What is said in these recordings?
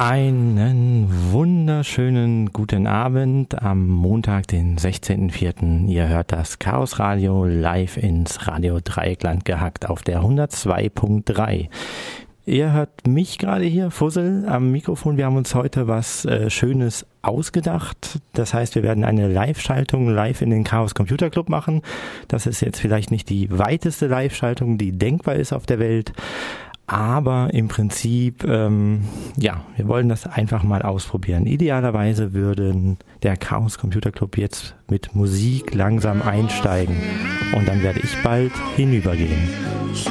Einen wunderschönen guten Abend am Montag, den 16.04. Ihr hört das Chaos Radio live ins Radio Dreieckland gehackt auf der 102.3. Ihr hört mich gerade hier, Fussel, am Mikrofon. Wir haben uns heute was äh, Schönes ausgedacht. Das heißt, wir werden eine Live-Schaltung live in den Chaos Computer Club machen. Das ist jetzt vielleicht nicht die weiteste Live-Schaltung, die denkbar ist auf der Welt. Aber im Prinzip, ähm, ja, wir wollen das einfach mal ausprobieren. Idealerweise würden der Chaos Computer Club jetzt mit Musik langsam einsteigen und dann werde ich bald hinübergehen. So,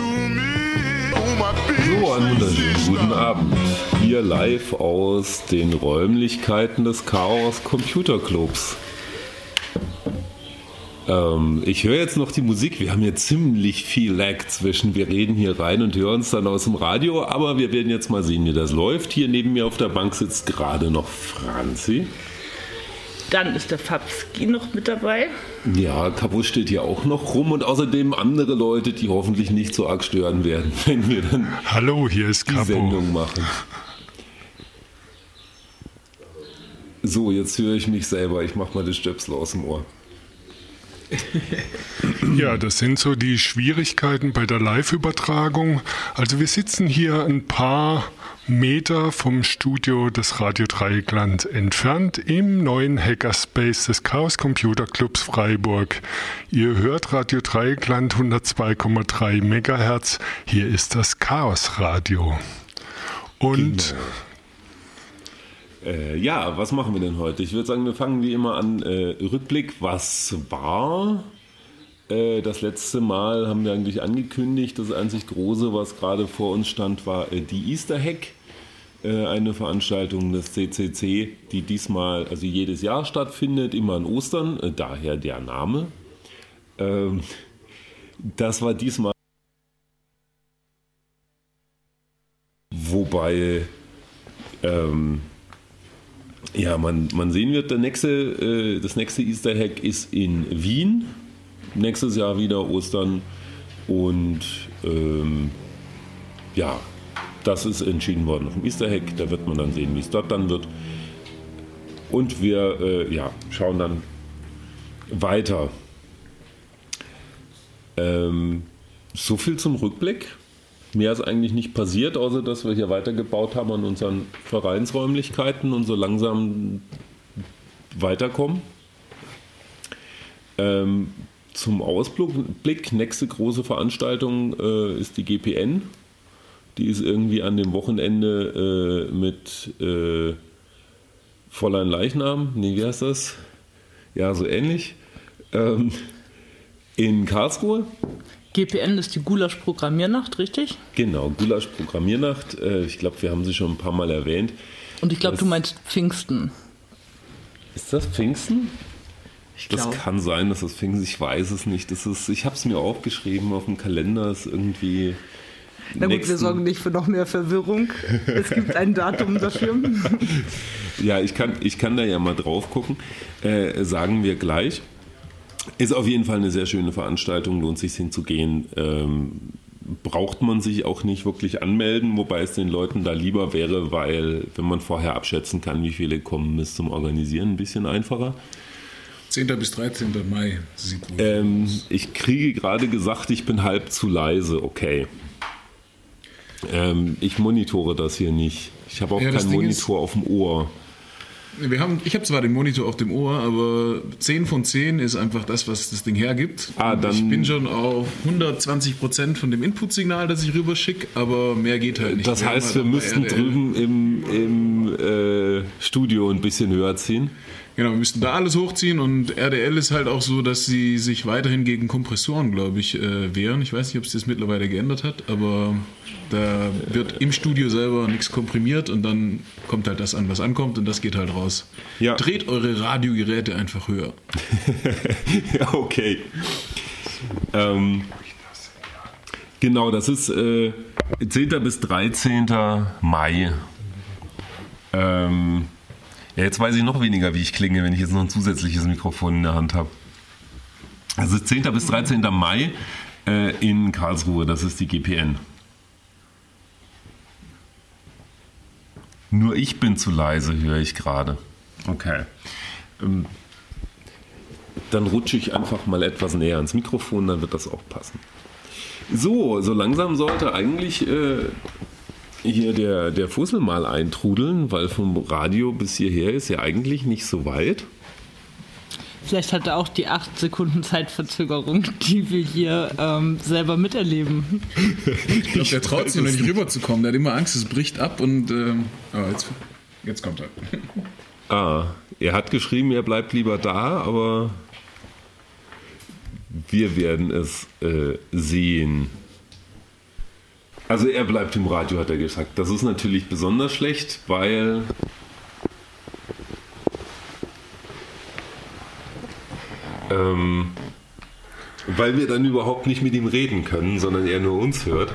einen wunderschönen guten Abend. Hier live aus den Räumlichkeiten des Chaos Computer Clubs. Ähm, ich höre jetzt noch die Musik. Wir haben hier ziemlich viel Lag zwischen. Wir reden hier rein und hören es dann aus dem Radio. Aber wir werden jetzt mal sehen, wie das läuft. Hier neben mir auf der Bank sitzt gerade noch Franzi. Dann ist der Fabski noch mit dabei. Ja, Kapo steht hier auch noch rum und außerdem andere Leute, die hoffentlich nicht so arg stören werden, wenn wir dann Hallo, hier ist die Capo. Sendung machen. So, jetzt höre ich mich selber. Ich mache mal das Stöpsel aus dem Ohr. Ja, das sind so die Schwierigkeiten bei der Live-Übertragung. Also wir sitzen hier ein paar Meter vom Studio des Radio Dreieckland entfernt im neuen Hackerspace des Chaos Computer Clubs Freiburg. Ihr hört Radio Dreieckland 102,3 Megahertz. Hier ist das Chaos Radio. Und Äh, ja, was machen wir denn heute? Ich würde sagen, wir fangen wie immer an. Äh, Rückblick, was war? Äh, das letzte Mal haben wir eigentlich angekündigt, das einzig Große, was gerade vor uns stand, war äh, die Easter Hack. Äh, eine Veranstaltung des CCC, die diesmal, also jedes Jahr stattfindet, immer an Ostern, daher der Name. Ähm, das war diesmal. Wobei ähm, ja, man, man sehen wird, der nächste, äh, das nächste Easter Hack ist in Wien. Nächstes Jahr wieder Ostern. Und ähm, ja, das ist entschieden worden auf dem Easter Hack. Da wird man dann sehen, wie es dort dann wird. Und wir äh, ja, schauen dann weiter. Ähm, so viel zum Rückblick. Mehr ist eigentlich nicht passiert, außer dass wir hier weitergebaut haben an unseren Vereinsräumlichkeiten und so langsam weiterkommen. Ähm, zum Ausblick, nächste große Veranstaltung äh, ist die GPN. Die ist irgendwie an dem Wochenende äh, mit äh, Fräulein Leichnam, nee, wie heißt das? Ja, so ähnlich. Ähm, in Karlsruhe. GPN ist die Gulasch-Programmiernacht, richtig? Genau, Gulasch Programmiernacht. Äh, Ich glaube, wir haben sie schon ein paar Mal erwähnt. Und ich glaube, du meinst Pfingsten. Ist das Pfingsten? Ich Das kann sein, dass das Pfingsten, ich weiß es nicht. Das ist, ich habe es mir aufgeschrieben auf dem Kalender, ist irgendwie. Na gut, wir sorgen nicht für noch mehr Verwirrung. Es gibt ein Datum dafür. Ja, ich kann, ich kann da ja mal drauf gucken. Äh, sagen wir gleich. Ist auf jeden Fall eine sehr schöne Veranstaltung, lohnt sich hinzugehen. Ähm, braucht man sich auch nicht wirklich anmelden, wobei es den Leuten da lieber wäre, weil wenn man vorher abschätzen kann, wie viele kommen, ist zum Organisieren ein bisschen einfacher. 10. bis 13. Mai sieht wohl Ähm, aus. ich kriege gerade gesagt, ich bin halb zu leise. Okay. Ähm, ich monitore das hier nicht. Ich habe auch Ja, keinen Monitor auf dem Ohr. Wir haben, ich habe zwar den Monitor auf dem Ohr, aber 10 von 10 ist einfach das, was das Ding hergibt. Ah, dann- ich bin schon auf 120 Prozent von dem Inputsignal, das ich rüberschicke, aber mehr geht halt nicht. Das Wir heißt, wir bei müssten drüben im, im äh, Studio ein bisschen höher ziehen. Genau, wir müssten da alles hochziehen und RDL ist halt auch so, dass sie sich weiterhin gegen Kompressoren, glaube ich, äh, wehren. Ich weiß nicht, ob es das mittlerweile geändert hat, aber da wird im Studio selber nichts komprimiert und dann kommt halt das an, was ankommt und das geht halt raus. Ja. Dreht eure Radiogeräte einfach höher. ja, okay. Ähm, genau, das ist äh, 10. bis 13. Mai. Ähm, ja, jetzt weiß ich noch weniger, wie ich klinge, wenn ich jetzt noch ein zusätzliches Mikrofon in der Hand habe. Also 10. bis 13. Mai äh, in Karlsruhe, das ist die GPN. Nur ich bin zu leise, höre ich gerade. Okay. Ähm, dann rutsche ich einfach mal etwas näher ans Mikrofon, dann wird das auch passen. So, so langsam sollte eigentlich äh, hier der, der Fussel mal eintrudeln, weil vom Radio bis hierher ist ja eigentlich nicht so weit. Vielleicht hat er auch die 8 Sekunden Zeitverzögerung, die wir hier ähm, selber miterleben. Ich glaube, der traut sich noch nicht rüberzukommen. Der hat immer Angst, es bricht ab und ähm, aber jetzt, jetzt kommt er. Ah, er hat geschrieben, er bleibt lieber da, aber wir werden es äh, sehen. Also er bleibt im Radio, hat er gesagt. Das ist natürlich besonders schlecht, weil ähm, weil wir dann überhaupt nicht mit ihm reden können, sondern er nur uns hört.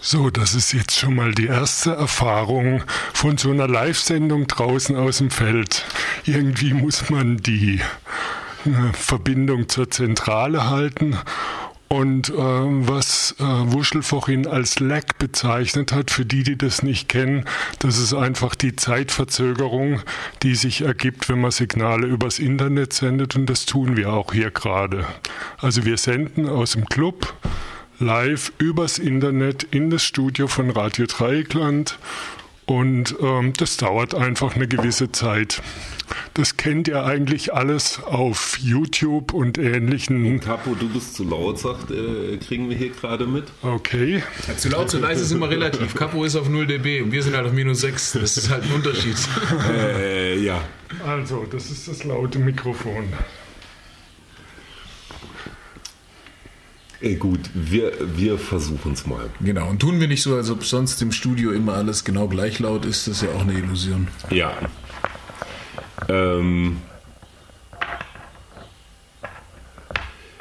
So, das ist jetzt schon mal die erste Erfahrung von so einer Live-Sendung draußen aus dem Feld. Irgendwie muss man die äh, Verbindung zur Zentrale halten und äh, was äh, Wuschel vorhin als Lag bezeichnet hat, für die, die das nicht kennen, das ist einfach die Zeitverzögerung, die sich ergibt, wenn man Signale übers Internet sendet. Und das tun wir auch hier gerade. Also wir senden aus dem Club live übers Internet in das Studio von Radio Dreieckland. Und ähm, das dauert einfach eine gewisse Zeit. Das kennt ihr eigentlich alles auf YouTube und ähnlichen. Capo, du bist zu laut, sagt, äh, kriegen wir hier gerade mit. Okay. Ja, zu laut, zu leise ist immer relativ. Capo ist auf 0 dB und wir sind halt auf minus 6. Das ist halt ein Unterschied. Äh, ja. Also, das ist das laute Mikrofon. Gut, wir, wir versuchen es mal. Genau, und tun wir nicht so, als ob sonst im Studio immer alles genau gleich laut ist. Das ist ja auch eine Illusion. Ja. Ähm.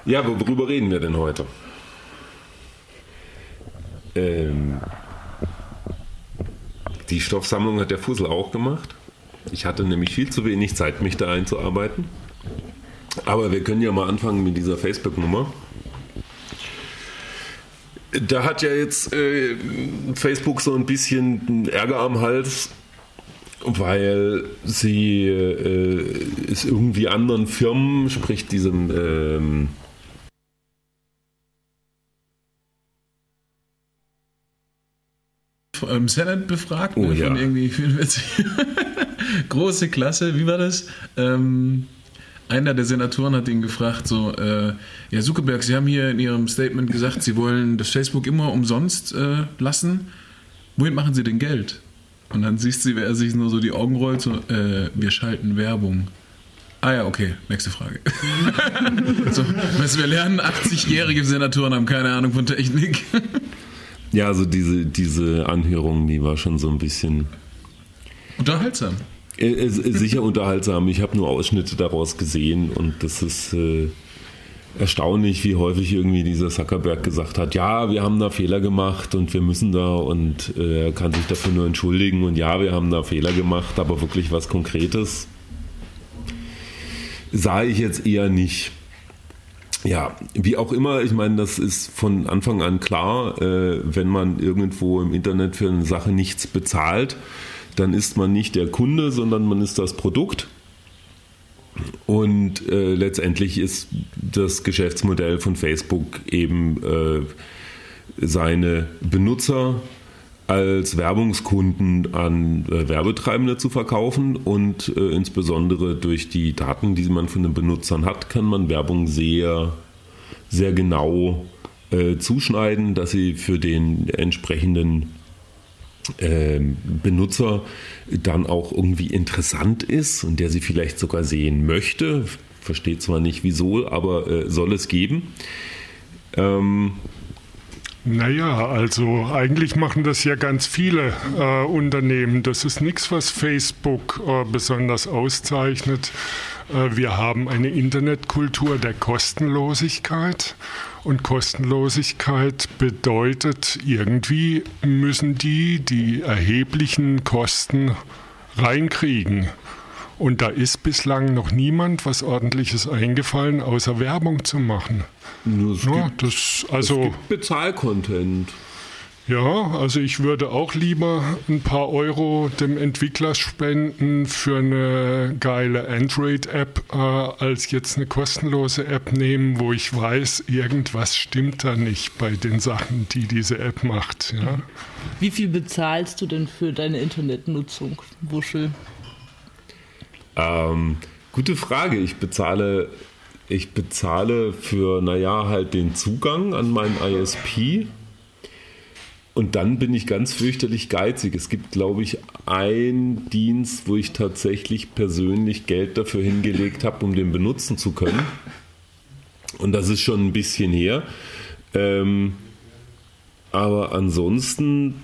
Ja, worüber reden wir denn heute? Ähm, die Stoffsammlung hat der Fussel auch gemacht. Ich hatte nämlich viel zu wenig Zeit, mich da einzuarbeiten. Aber wir können ja mal anfangen mit dieser Facebook-Nummer. Da hat ja jetzt äh, Facebook so ein bisschen Ärger am Hals, weil sie äh, es irgendwie anderen Firmen, sprich diesem ähm, Im Senate befragt, Oh ne, ja. irgendwie 44. Große Klasse, wie war das? Ähm, einer der Senatoren hat ihn gefragt, so, äh, ja, Zuckerberg, Sie haben hier in Ihrem Statement gesagt, Sie wollen das Facebook immer umsonst äh, lassen. Wohin machen Sie denn Geld? Und dann siehst du, wie er sich nur so die Augen rollt, so, äh, wir schalten Werbung. Ah ja, okay, nächste Frage. so, du, wir lernen, 80-jährige Senatoren haben keine Ahnung von Technik. Ja, also diese, diese Anhörung, die war schon so ein bisschen Unterhaltsam. Äh, äh, sicher unterhaltsam. Ich habe nur Ausschnitte daraus gesehen und das ist äh, erstaunlich, wie häufig irgendwie dieser Zuckerberg gesagt hat, ja, wir haben da Fehler gemacht und wir müssen da und äh, er kann sich dafür nur entschuldigen und ja, wir haben da Fehler gemacht, aber wirklich was Konkretes sah ich jetzt eher nicht. Ja, wie auch immer, ich meine, das ist von Anfang an klar, äh, wenn man irgendwo im Internet für eine Sache nichts bezahlt, dann ist man nicht der Kunde, sondern man ist das Produkt. Und äh, letztendlich ist das Geschäftsmodell von Facebook eben äh, seine Benutzer als Werbungskunden an äh, Werbetreibende zu verkaufen und äh, insbesondere durch die Daten, die man von den Benutzern hat, kann man Werbung sehr, sehr genau äh, zuschneiden, dass sie für den entsprechenden Benutzer dann auch irgendwie interessant ist und der sie vielleicht sogar sehen möchte. Versteht zwar nicht wieso, aber äh, soll es geben. Ähm, Naja, also eigentlich machen das ja ganz viele äh, Unternehmen. Das ist nichts, was Facebook äh, besonders auszeichnet. Äh, wir haben eine Internetkultur der Kostenlosigkeit. Und Kostenlosigkeit bedeutet, irgendwie müssen die die erheblichen Kosten reinkriegen. Und da ist bislang noch niemand was ordentliches eingefallen, außer Werbung zu machen. es Ja, gibt, das, es also, gibt Bezahlcontent. Ja, also ich würde auch lieber ein paar Euro dem Entwickler spenden für eine geile Android-App, äh, als jetzt eine kostenlose App nehmen, wo ich weiß, irgendwas stimmt da nicht bei den Sachen, die diese App macht. Ja. Wie viel bezahlst du denn für deine Internetnutzung, Wuschel? Ähm, gute Frage. Ich bezahle, ich bezahle für, naja, halt den Zugang an meinen ISP und dann bin ich ganz fürchterlich geizig. Es gibt, glaube ich, einen Dienst, wo ich tatsächlich persönlich Geld dafür hingelegt habe, um den benutzen zu können. Und das ist schon ein bisschen her. Ähm, aber ansonsten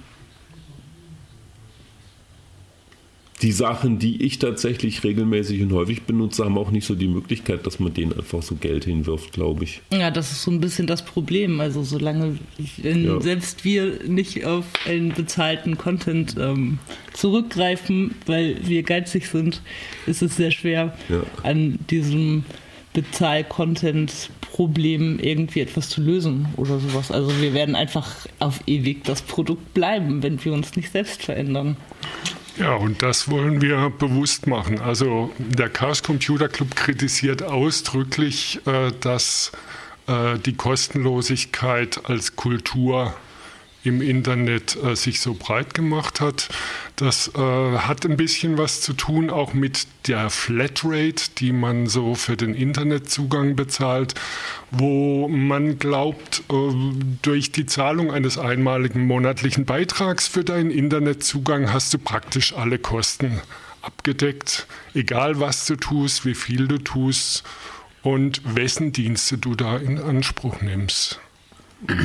die Sachen, die ich tatsächlich regelmäßig und häufig benutze, haben auch nicht so die Möglichkeit, dass man denen einfach so Geld hinwirft, glaube ich. Ja, das ist so ein bisschen das Problem. Also solange ja. selbst wir nicht auf einen bezahlten Content ähm, zurückgreifen, weil wir geizig sind, ist es sehr schwer, ja. an diesem Bezahl-Content-Problem irgendwie etwas zu lösen oder sowas. Also wir werden einfach auf ewig das Produkt bleiben, wenn wir uns nicht selbst verändern. Ja, und das wollen wir bewusst machen. Also der Chaos Computer Club kritisiert ausdrücklich, äh, dass äh, die Kostenlosigkeit als Kultur im Internet äh, sich so breit gemacht hat. Das äh, hat ein bisschen was zu tun auch mit der Flatrate, die man so für den Internetzugang bezahlt, wo man glaubt, äh, durch die Zahlung eines einmaligen monatlichen Beitrags für deinen Internetzugang hast du praktisch alle Kosten abgedeckt, egal was du tust, wie viel du tust und wessen Dienste du da in Anspruch nimmst.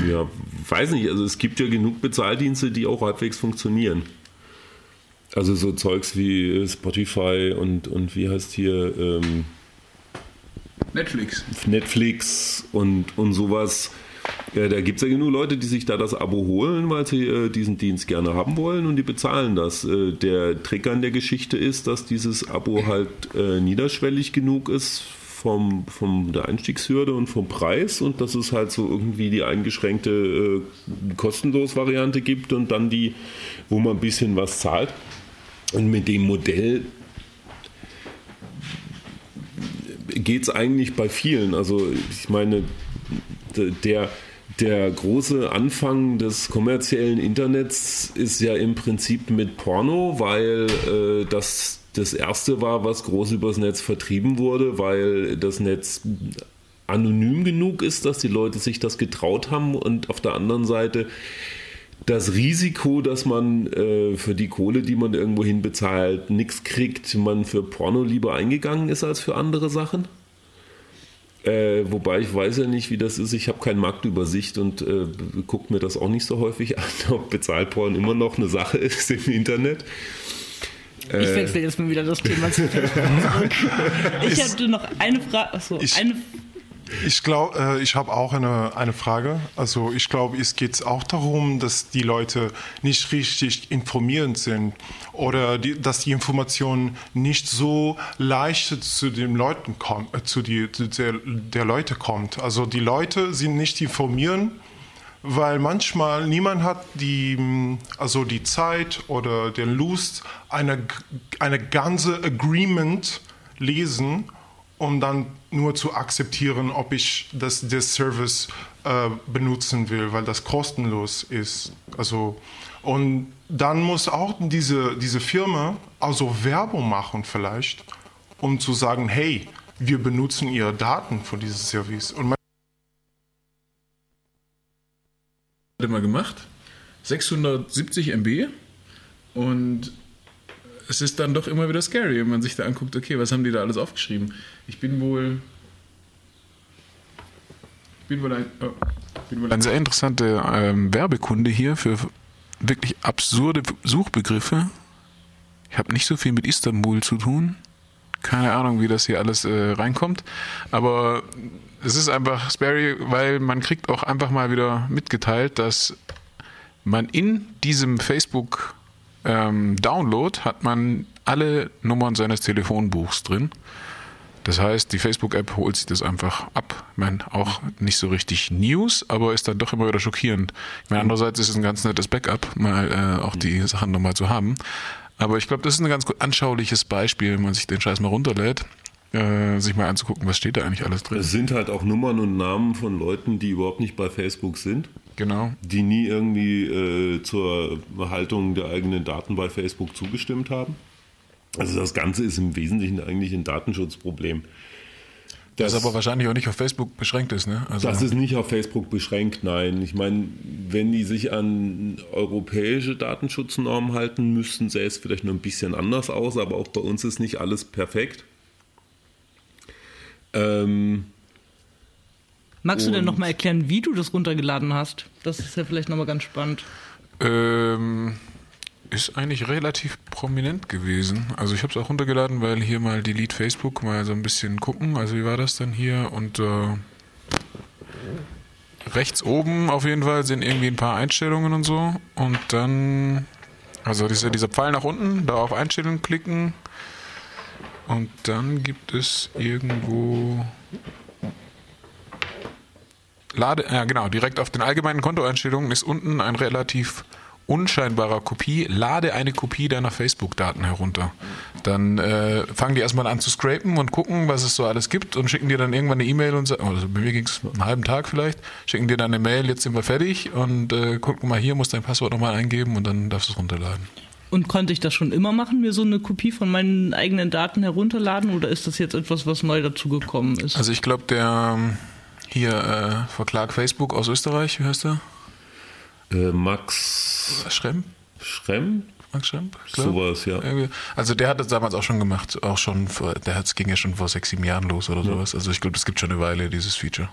Ja, weiß nicht. Also es gibt ja genug Bezahldienste, die auch halbwegs funktionieren. Also so Zeugs wie Spotify und, und wie heißt hier ähm, Netflix. Netflix und, und sowas. Ja, da gibt es ja genug Leute, die sich da das Abo holen, weil sie äh, diesen Dienst gerne haben wollen und die bezahlen das. Äh, der Trick an der Geschichte ist, dass dieses Abo halt äh, niederschwellig genug ist vom, vom der Einstiegshürde und vom Preis und dass es halt so irgendwie die eingeschränkte äh, kostenlos Variante gibt und dann die, wo man ein bisschen was zahlt. Und mit dem Modell geht es eigentlich bei vielen. Also ich meine, der, der große Anfang des kommerziellen Internets ist ja im Prinzip mit Porno, weil äh, das das erste war, was groß übers Netz vertrieben wurde, weil das Netz anonym genug ist, dass die Leute sich das getraut haben und auf der anderen Seite das Risiko, dass man äh, für die Kohle, die man irgendwo hin bezahlt, nichts kriegt, man für Porno lieber eingegangen ist als für andere Sachen. Äh, wobei ich weiß ja nicht, wie das ist. Ich habe keine Marktübersicht und äh, gucke mir das auch nicht so häufig an, ob Bezahlporn immer noch eine Sache ist im Internet. Ich äh. wechsle jetzt mal wieder das Thema zu Ich hatte noch eine Frage. Achso, ich, eine ich glaube, äh, ich habe auch eine, eine Frage. Also ich glaube, es geht auch darum, dass die Leute nicht richtig informiert sind oder die, dass die Information nicht so leicht zu den Leuten kommt, äh, zu, die, der, der Leute kommt. Also die Leute sind nicht informiert weil manchmal niemand hat die, also die Zeit oder den Lust, eine, eine ganze Agreement lesen, um dann nur zu akzeptieren, ob ich das, das Service äh, benutzen will, weil das kostenlos ist. Also, und dann muss auch diese, diese Firma also Werbung machen vielleicht, um zu sagen, hey, wir benutzen ihre Daten für dieses Service. Und mal gemacht. 670 MB. Und es ist dann doch immer wieder scary, wenn man sich da anguckt, okay, was haben die da alles aufgeschrieben? Ich bin wohl. Bin wohl ein, oh, bin wohl ein sehr interessanter ähm, Werbekunde hier für wirklich absurde Suchbegriffe. Ich habe nicht so viel mit Istanbul zu tun. Keine Ahnung, wie das hier alles äh, reinkommt. Aber es ist einfach Sperry, weil man kriegt auch einfach mal wieder mitgeteilt, dass man in diesem Facebook ähm, Download hat man alle Nummern seines Telefonbuchs drin. Das heißt, die Facebook-App holt sich das einfach ab. Ich meine, auch nicht so richtig News, aber ist dann doch immer wieder schockierend. Ich meine, andererseits ist es ein ganz nettes Backup, mal äh, auch die Sachen nochmal zu haben. Aber ich glaube, das ist ein ganz anschauliches Beispiel, wenn man sich den Scheiß mal runterlädt, äh, sich mal anzugucken, was steht da eigentlich alles drin. Es sind halt auch Nummern und Namen von Leuten, die überhaupt nicht bei Facebook sind. Genau. Die nie irgendwie äh, zur Erhaltung der eigenen Daten bei Facebook zugestimmt haben. Also das Ganze ist im Wesentlichen eigentlich ein Datenschutzproblem. Das, das aber wahrscheinlich auch nicht auf Facebook beschränkt ist, ne? Also das ist nicht auf Facebook beschränkt, nein. Ich meine, wenn die sich an europäische Datenschutznormen halten müssten, sähe es vielleicht nur ein bisschen anders aus, aber auch bei uns ist nicht alles perfekt. Ähm, Magst du denn nochmal erklären, wie du das runtergeladen hast? Das ist ja vielleicht nochmal ganz spannend. Ähm, ist eigentlich relativ prominent gewesen. Also ich habe es auch runtergeladen, weil hier mal Delete Facebook mal so ein bisschen gucken. Also wie war das dann hier? Und äh, rechts oben auf jeden Fall sind irgendwie ein paar Einstellungen und so. Und dann, also dieser, dieser Pfeil nach unten, da auf Einstellungen klicken. Und dann gibt es irgendwo Lade, ja genau, direkt auf den allgemeinen Kontoeinstellungen ist unten ein relativ unscheinbarer Kopie, lade eine Kopie deiner Facebook-Daten herunter. Dann äh, fangen die erstmal an zu scrapen und gucken, was es so alles gibt und schicken dir dann irgendwann eine E-Mail und sagen, also bei mir ging es einen halben Tag vielleicht, schicken dir dann eine Mail, jetzt sind wir fertig und äh, guck mal hier, musst dein Passwort nochmal eingeben und dann darfst du es runterladen. Und konnte ich das schon immer machen, mir so eine Kopie von meinen eigenen Daten herunterladen oder ist das jetzt etwas, was neu dazugekommen ist? Also ich glaube, der hier äh, verklagt Facebook aus Österreich, wie heißt der? Äh, Max Schrem? Schrem? Max Schremp? Sowas, ja. Also der hat das damals auch schon gemacht, auch schon, vor, der hat, ging ja schon vor sechs, sieben Jahren los oder ja. sowas. Also ich glaube, es gibt schon eine Weile, dieses Feature.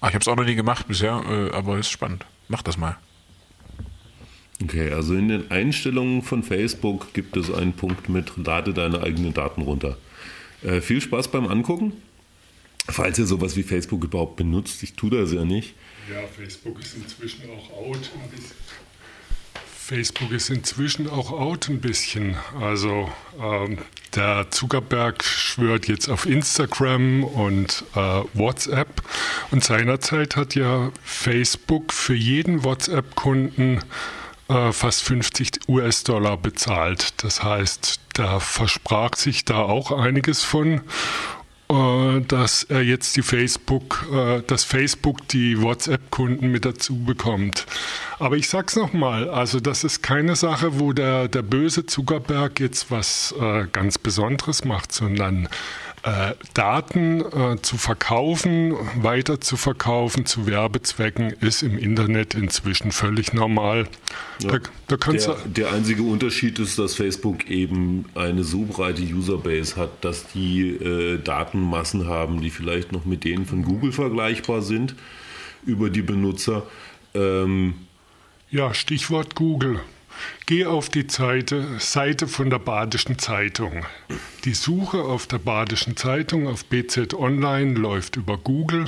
Ah, ich habe es auch noch nie gemacht bisher, äh, aber ist spannend. Mach das mal. Okay, also in den Einstellungen von Facebook gibt es einen Punkt mit Lade deine eigenen Daten runter. Äh, viel Spaß beim Angucken. Falls ihr sowas wie Facebook überhaupt benutzt, ich tue das ja nicht. Ja, Facebook ist inzwischen auch out. Facebook ist inzwischen auch out ein bisschen. Also ähm, der Zuckerberg schwört jetzt auf Instagram und äh, WhatsApp. Und seinerzeit hat ja Facebook für jeden WhatsApp-Kunden äh, fast 50 US-Dollar bezahlt. Das heißt, da versprach sich da auch einiges von. Äh, dass er jetzt die Facebook, äh, dass Facebook die WhatsApp-Kunden mit dazu bekommt. Aber ich sag's nochmal, also das ist keine Sache, wo der, der böse Zuckerberg jetzt was äh, ganz Besonderes macht, sondern äh, Daten äh, zu verkaufen, weiter zu verkaufen zu Werbezwecken ist im Internet inzwischen völlig normal. Ja. Da, da der, der, einzige Unterschied ist, dass Facebook eben eine so breite Userbase hat, dass die äh, Datenmassen haben, die vielleicht noch mit denen von Google vergleichbar sind über die Benutzer. Ähm, ja, Stichwort Google. Geh auf die Seite, Seite von der Badischen Zeitung. Die Suche auf der Badischen Zeitung auf BZ Online läuft über Google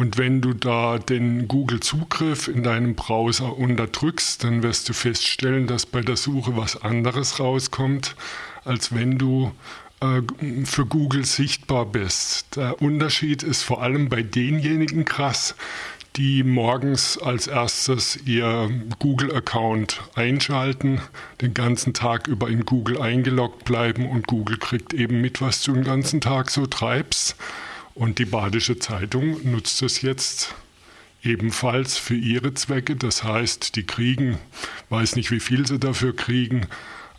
und wenn du da den Google-Zugriff in deinem Browser unterdrückst, dann wirst du feststellen, dass bei der Suche was anderes rauskommt, als wenn du äh, für Google sichtbar bist. Der Unterschied ist vor allem bei denjenigen krass, die morgens als erstes ihr Google-Account einschalten, den ganzen Tag über in Google eingeloggt bleiben und Google kriegt eben mit, was du den ganzen Tag so treibst. Und die Badische Zeitung nutzt es jetzt ebenfalls für ihre Zwecke. Das heißt, die kriegen, weiß nicht, wie viel sie dafür kriegen,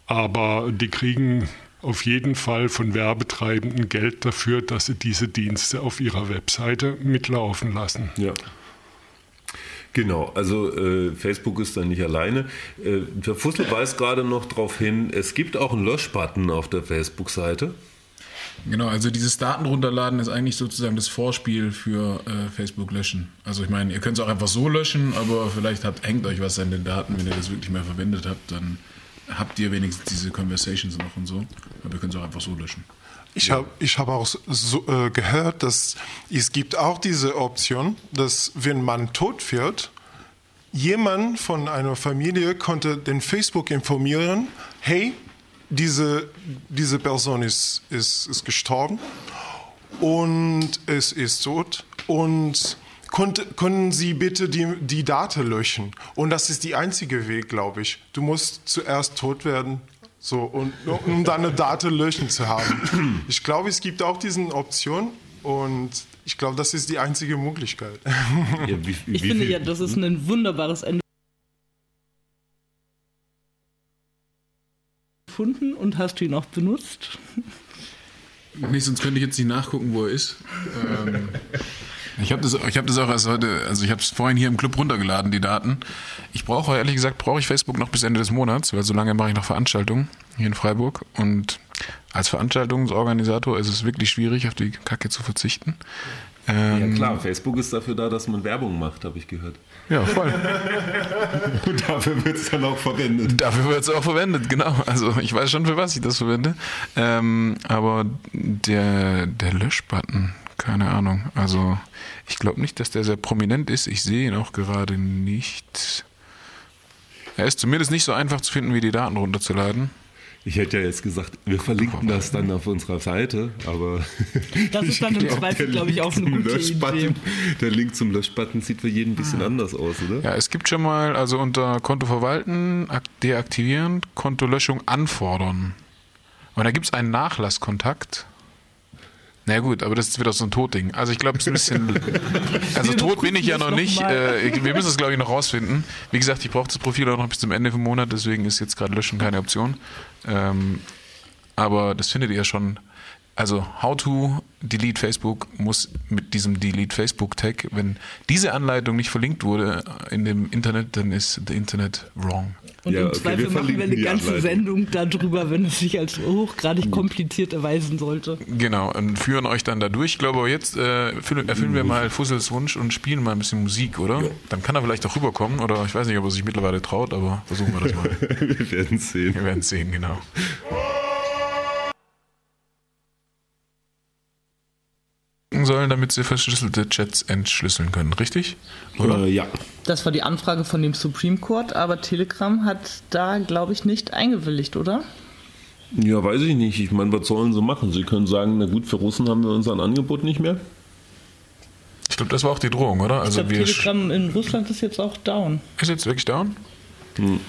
aber die kriegen auf jeden Fall von Werbetreibenden Geld dafür, dass sie diese Dienste auf ihrer Webseite mitlaufen lassen. Ja. Genau, also äh, Facebook ist da nicht alleine. Äh, der Fussel weist gerade noch darauf hin, es gibt auch einen Löschbutton auf der Facebook-Seite. Genau, also dieses Daten runterladen ist eigentlich sozusagen das Vorspiel für äh, Facebook löschen. Also ich meine, ihr könnt es auch einfach so löschen, aber vielleicht habt, hängt euch was an den Daten, wenn ihr das wirklich mehr verwendet habt, dann habt ihr wenigstens diese Conversations noch und so. Aber ihr könnt es auch einfach so löschen. Ich habe hab auch so, äh, gehört, dass es gibt auch diese Option, dass wenn man tot wird, jemand von einer Familie konnte den Facebook informieren, hey, diese, diese Person ist, ist, ist gestorben und es ist tot und können Sie bitte die, die Daten löschen? Und das ist der einzige Weg, glaube ich. Du musst zuerst tot werden, so, und, um deine Daten löschen zu haben. Ich glaube, es gibt auch diese Option und ich glaube, das ist die einzige Möglichkeit. Ja, wie, wie, ich finde ja, das ist ein wunderbares Ende. Gefunden und hast du ihn auch benutzt? Nee, sonst könnte ich jetzt nicht nachgucken, wo er ist. Ähm, ich habe das, hab das auch erst heute, also ich habe es vorhin hier im Club runtergeladen, die Daten. Ich brauche, ehrlich gesagt, brauche ich Facebook noch bis Ende des Monats, weil so lange mache ich noch Veranstaltungen hier in Freiburg. Und als Veranstaltungsorganisator ist es wirklich schwierig, auf die Kacke zu verzichten. Ähm, ja klar, Facebook ist dafür da, dass man Werbung macht, habe ich gehört. Ja, voll. Und dafür wird es dann auch verwendet. Dafür wird es auch verwendet, genau. Also ich weiß schon, für was ich das verwende. Ähm, aber der, der Löschbutton, keine Ahnung. Also ich glaube nicht, dass der sehr prominent ist. Ich sehe ihn auch gerade nicht. Er ist zumindest nicht so einfach zu finden, wie die Daten runterzuladen. Ich hätte ja jetzt gesagt, wir verlinken das dann auf unserer Seite, aber. Das ist dann im Zweifel, glaube ich, auch eine gute Idee. Der Link zum Löschbutton sieht für jeden ein bisschen ah. anders aus, oder? Ja, es gibt schon mal, also unter Konto verwalten, deaktivieren, Kontolöschung anfordern. Und da gibt es einen Nachlasskontakt. Na gut, aber das ist wieder so ein Todding. Also ich glaube, es ist ein bisschen. Also tot bin ich ja noch nicht. Äh, wir müssen es, glaube ich, noch rausfinden. Wie gesagt, ich brauche das Profil auch noch bis zum Ende vom Monat, deswegen ist jetzt gerade Löschen keine Option. Ähm, aber das findet ihr schon also how to delete Facebook muss mit diesem delete Facebook Tag, wenn diese Anleitung nicht verlinkt wurde in dem Internet, dann ist das Internet wrong. Und ja, im okay, Zweifel wir machen wir eine ganze Anleitung. Sendung darüber, wenn es sich als hochgradig kompliziert erweisen sollte. Genau, und führen euch dann da durch. Ich glaube, jetzt äh, erfüllen wir mal Fussels Wunsch und spielen mal ein bisschen Musik, oder? Ja. Dann kann er vielleicht auch rüberkommen, oder ich weiß nicht, ob er sich mittlerweile traut, aber versuchen wir das mal. wir werden sehen. Wir werden sehen, genau. sollen, damit sie verschlüsselte Chats entschlüsseln können, richtig? Oder? Äh, ja. Das war die Anfrage von dem Supreme Court, aber Telegram hat da, glaube ich, nicht eingewilligt, oder? Ja, weiß ich nicht. Ich meine, was sollen sie machen? Sie können sagen, na gut, für Russen haben wir unser Angebot nicht mehr. Ich glaube, das war auch die Drohung, oder? Also ich glaube, Telegram in Russland ist jetzt auch down. Ist jetzt wirklich down? Hm.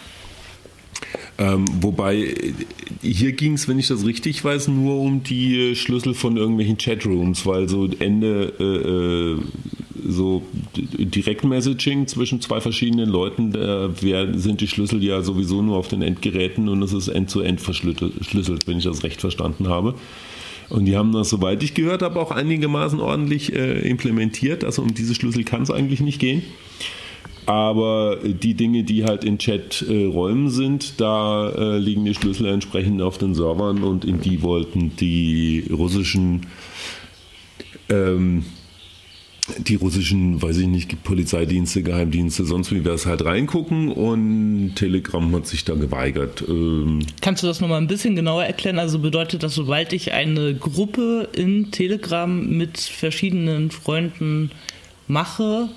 Ähm, wobei hier ging es, wenn ich das richtig weiß, nur um die Schlüssel von irgendwelchen Chatrooms, weil so Ende äh, äh so Direktmessaging zwischen zwei verschiedenen Leuten, da sind die Schlüssel ja sowieso nur auf den Endgeräten und es ist end-zu-end -end verschlüsselt, wenn ich das recht verstanden habe. Und die haben das, soweit ich gehört habe, auch einigermaßen ordentlich äh, implementiert. Also um diese Schlüssel kann es eigentlich nicht gehen. Aber die Dinge, die halt in Chat-Räumen sind, da äh, liegen die Schlüssel entsprechend auf den Servern und in die wollten die russischen ähm, die russischen, weiß ich nicht, Polizeidienste, Geheimdienste, sonst wie wir es halt reingucken und Telegram hat sich da geweigert. Ähm Kannst du das nochmal ein bisschen genauer erklären? Also bedeutet das, sobald ich eine Gruppe in Telegram mit verschiedenen Freunden mache,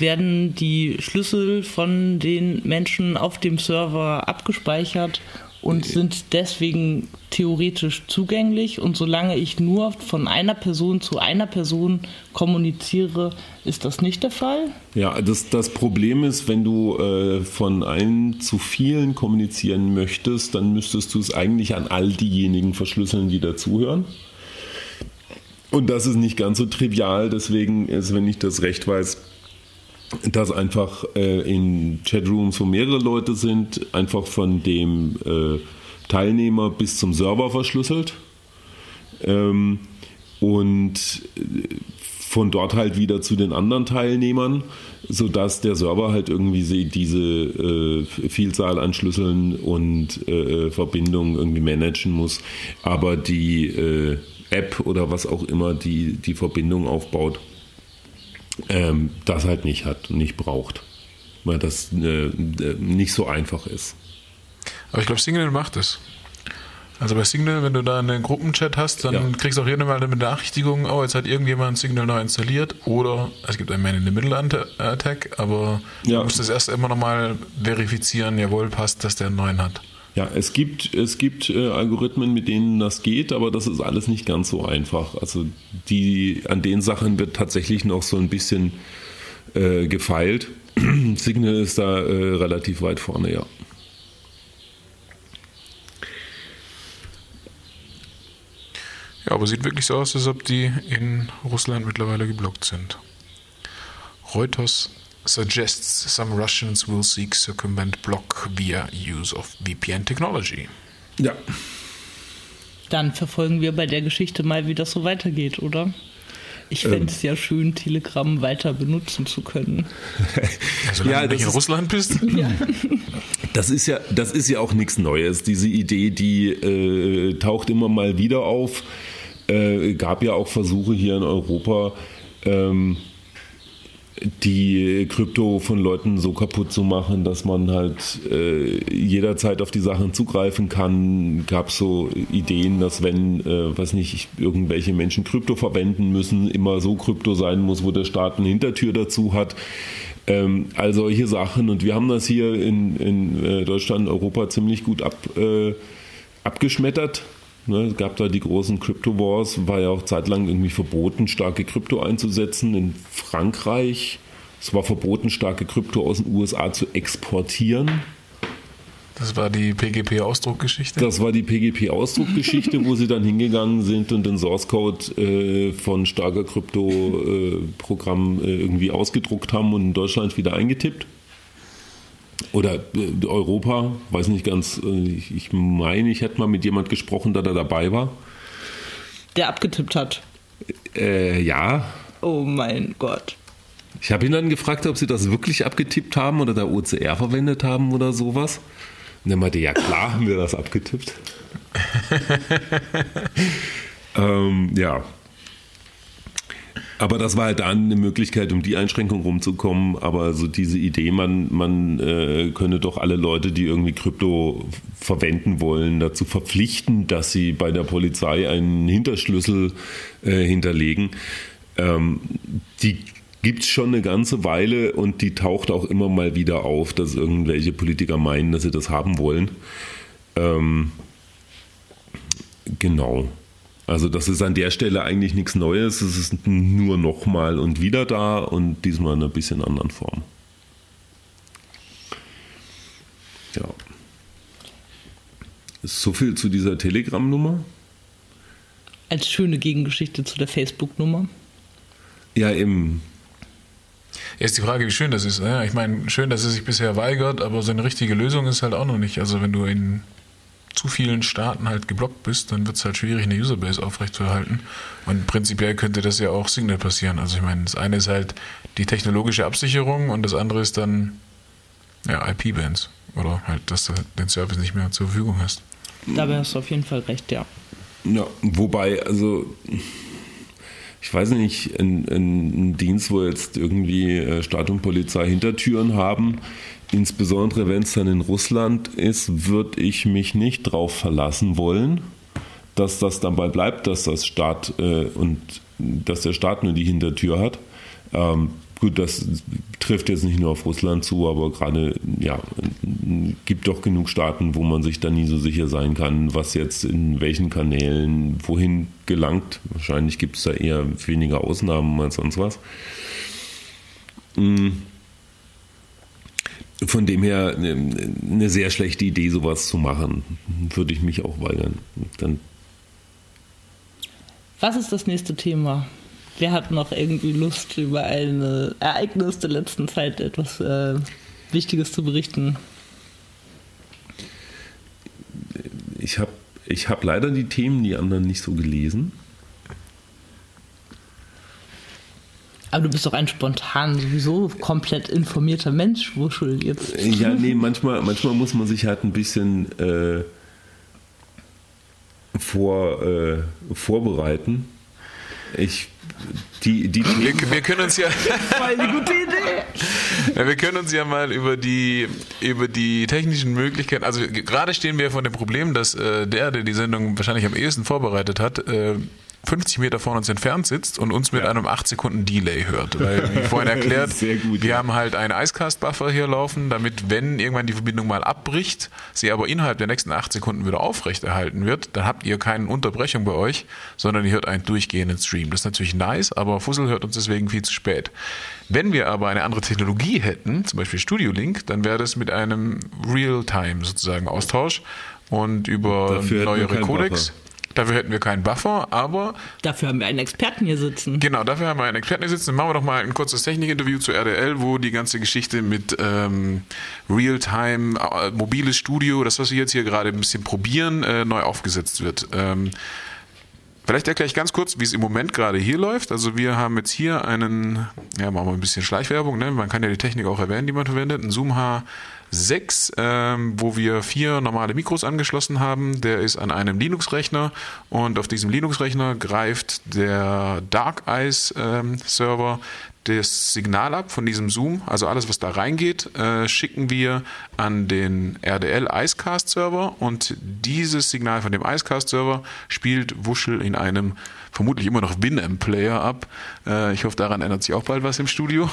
werden die Schlüssel von den Menschen auf dem Server abgespeichert und sind deswegen theoretisch zugänglich. Und solange ich nur von einer Person zu einer Person kommuniziere, ist das nicht der Fall? Ja, das, das Problem ist, wenn du äh, von einem zu vielen kommunizieren möchtest, dann müsstest du es eigentlich an all diejenigen verschlüsseln, die dazuhören. Und das ist nicht ganz so trivial, deswegen ist, wenn ich das recht weiß, dass einfach äh, in Chatrooms, wo mehrere Leute sind, einfach von dem äh, Teilnehmer bis zum Server verschlüsselt. Ähm, und äh, von dort halt wieder zu den anderen Teilnehmern, sodass der Server halt irgendwie diese äh, Vielzahl an Schlüsseln und äh, Verbindungen irgendwie managen muss. Aber die äh, App oder was auch immer die die Verbindung aufbaut, ähm, das halt nicht hat und nicht braucht. Weil das äh, nicht so einfach ist. Aber ich glaube, Signal macht es. Also bei Signal, wenn du da einen Gruppenchat hast, dann ja. kriegst du auch jedes Mal eine Benachrichtigung, oh, jetzt hat irgendjemand Signal neu installiert oder es gibt einen Man-in-the-Middle-Attack, aber ja. du musst das erst immer nochmal verifizieren, jawohl, passt, dass der einen neuen hat. Ja, es gibt, es gibt äh, Algorithmen, mit denen das geht, aber das ist alles nicht ganz so einfach. Also die, an den Sachen wird tatsächlich noch so ein bisschen äh, gefeilt. Signal ist da äh, relativ weit vorne, ja. Ja, aber sieht wirklich so aus, als ob die in Russland mittlerweile geblockt sind. Reuters suggests some Russians will seek circumvent block via use of VPN technology. Ja. Dann verfolgen wir bei der Geschichte mal, wie das so weitergeht, oder? Ich fände es ja schön, Telegram weiter benutzen zu können. Ja, solange Ja, du nicht in Russland bist. Das ist ja, das ist ja auch nichts Neues. Diese Idee, die äh, taucht immer mal wieder auf. Äh, gab ja auch Versuche hier in Europa, ähm, die Krypto von Leuten so kaputt zu machen, dass man halt äh, jederzeit auf die Sachen zugreifen kann. Gab so Ideen, dass wenn, äh, weiß nicht, irgendwelche Menschen Krypto verwenden müssen, immer so Krypto sein muss, wo der Staat eine Hintertür dazu hat. Ähm, all solche Sachen. Und wir haben das hier in, in äh, Deutschland, Europa ziemlich gut ab, äh, abgeschmettert. Ne, es gab da die großen Crypto Wars, war ja auch zeitlang irgendwie verboten, starke Krypto einzusetzen. In Frankreich, es war verboten, starke Krypto aus den USA zu exportieren. Das war die PGP-Ausdruckgeschichte. Das war die PGP-Ausdruckgeschichte, wo sie dann hingegangen sind und den Source Code äh, von starker Krypto-Programm äh, irgendwie ausgedruckt haben und in Deutschland wieder eingetippt. Oder äh, Europa, weiß nicht ganz, äh, ich, ich meine, ich hätte mal mit jemand gesprochen, der da dabei war. Der abgetippt hat. Äh, ja, Oh mein Gott. ich habe ihn dann gefragt, ob sie das wirklich abgetippt haben oder da OCR verwendet haben oder sowas. Und er meinte, ja klar haben wir das abgetippt. ähm, ja. Aber das war halt dann eine Möglichkeit, um die Einschränkung rumzukommen. Aber so diese Idee, man, man äh, könne doch alle Leute, die irgendwie Krypto verwenden wollen, dazu verpflichten, dass sie bei der Polizei einen Hinterschlüssel äh, hinterlegen. Ähm, die gibt es schon eine ganze Weile und die taucht auch immer mal wieder auf, dass irgendwelche Politiker meinen, dass sie das haben wollen. Ähm, genau. Also das ist an der Stelle eigentlich nichts Neues. Es ist nur nochmal und wieder da und diesmal in einer bisschen anderen Form. Ja. So viel zu dieser Telegram-Nummer. Als schöne Gegengeschichte zu der Facebook-Nummer. Ja, eben. Jetzt die Frage, wie schön das ist. ne? Ich meine, schön, dass es sich bisher weigert, aber so eine richtige Lösung ist halt auch noch nicht. Also wenn du in zu vielen Staaten halt geblockt bist, dann wird es halt schwierig, eine Userbase aufrechtzuerhalten. Und prinzipiell könnte das ja auch Signal passieren. Also ich meine, das eine ist halt die technologische Absicherung und das andere ist dann ja, IP-Bands. Oder halt, dass du den Service nicht mehr zur Verfügung hast. Dabei hast du auf jeden Fall recht, ja. Ja, wobei, also ich weiß nicht, ein, ein Dienst, wo jetzt irgendwie äh, Staat und Polizei Hintertüren haben, insbesondere wenn es dann in Russland ist, würde ich mich nicht drauf verlassen wollen, dass das dabei bleibt, dass das Staat äh, und dass der Staat nur die Hintertür hat. Ähm, gut, das trifft jetzt nicht nur auf Russland zu, aber gerade, ja, gibt doch genug Staaten, wo man sich da nie so sicher sein kann, was jetzt in welchen Kanälen wohin gelangt. Wahrscheinlich gibt es da eher weniger Ausnahmen als sonst was. Mm. Von dem her ähm, eine sehr schlechte Idee, sowas zu machen. Würde ich mich auch weigern. Dann Was ist das nächste Thema? Wer hat noch irgendwie Lust, über ein äh, Ereignis der letzten Zeit etwas äh, Wichtiges zu berichten? ich habe ich hab leider die Themen, die anderen nicht so gelesen. Aber du bist doch ein spontan, sowieso komplett informierter Mensch, Wuschel jetzt. Ja, nee, manchmal, manchmal muss man sich halt ein bisschen äh, vor, äh, vorbereiten. Ich, die, die Wir, wir können uns ja. Voll eine gute Idee. Ja, wir können uns ja mal über die, über die technischen Möglichkeiten, also gerade stehen wir vor dem Problem, dass äh, der, der die Sendung wahrscheinlich am ehesten vorbereitet hat, äh, 50 Meter von uns entfernt sitzt und uns mit ja. einem 8 Sekunden Delay hört. Weil, wie vorhin erklärt, gut, wir ja. haben halt einen Icecast-Buffer hier laufen, damit, wenn irgendwann die Verbindung mal abbricht, sie aber innerhalb der nächsten 8 Sekunden wieder aufrechterhalten wird, dann habt ihr keine Unterbrechung bei euch, sondern ihr hört einen durchgehenden Stream. Das ist natürlich nice, aber Fussel hört uns deswegen viel zu spät. Wenn wir aber eine andere Technologie hätten, zum Beispiel Studio Link, dann wäre das mit einem Real-Time sozusagen Austausch und über neuere Codecs. Buffer. Dafür hätten wir keinen Buffer, aber. Dafür haben wir einen Experten hier sitzen. Genau, dafür haben wir einen Experten hier sitzen. Dann machen wir doch mal ein kurzes Technikinterview zu RDL, wo die ganze Geschichte mit ähm, Realtime, äh, mobiles Studio, das, was wir jetzt hier gerade ein bisschen probieren, äh, neu aufgesetzt wird. Ähm, Vielleicht erkläre ich ganz kurz, wie es im Moment gerade hier läuft. Also wir haben jetzt hier einen, ja, machen wir ein bisschen Schleichwerbung, ne? man kann ja die Technik auch erwähnen, die man verwendet, ein Zoom H 6, ähm, wo wir vier normale Mikros angeschlossen haben. Der ist an einem Linux-Rechner und auf diesem Linux-Rechner greift der Dark Eyes ähm, Server das Signal ab von diesem Zoom, also alles, was da reingeht, äh, schicken wir an den RDL Icecast Server und dieses Signal von dem Icecast Server spielt Wuschel in einem vermutlich immer noch Winamp-Player ab. Äh, ich hoffe, daran ändert sich auch bald was im Studio.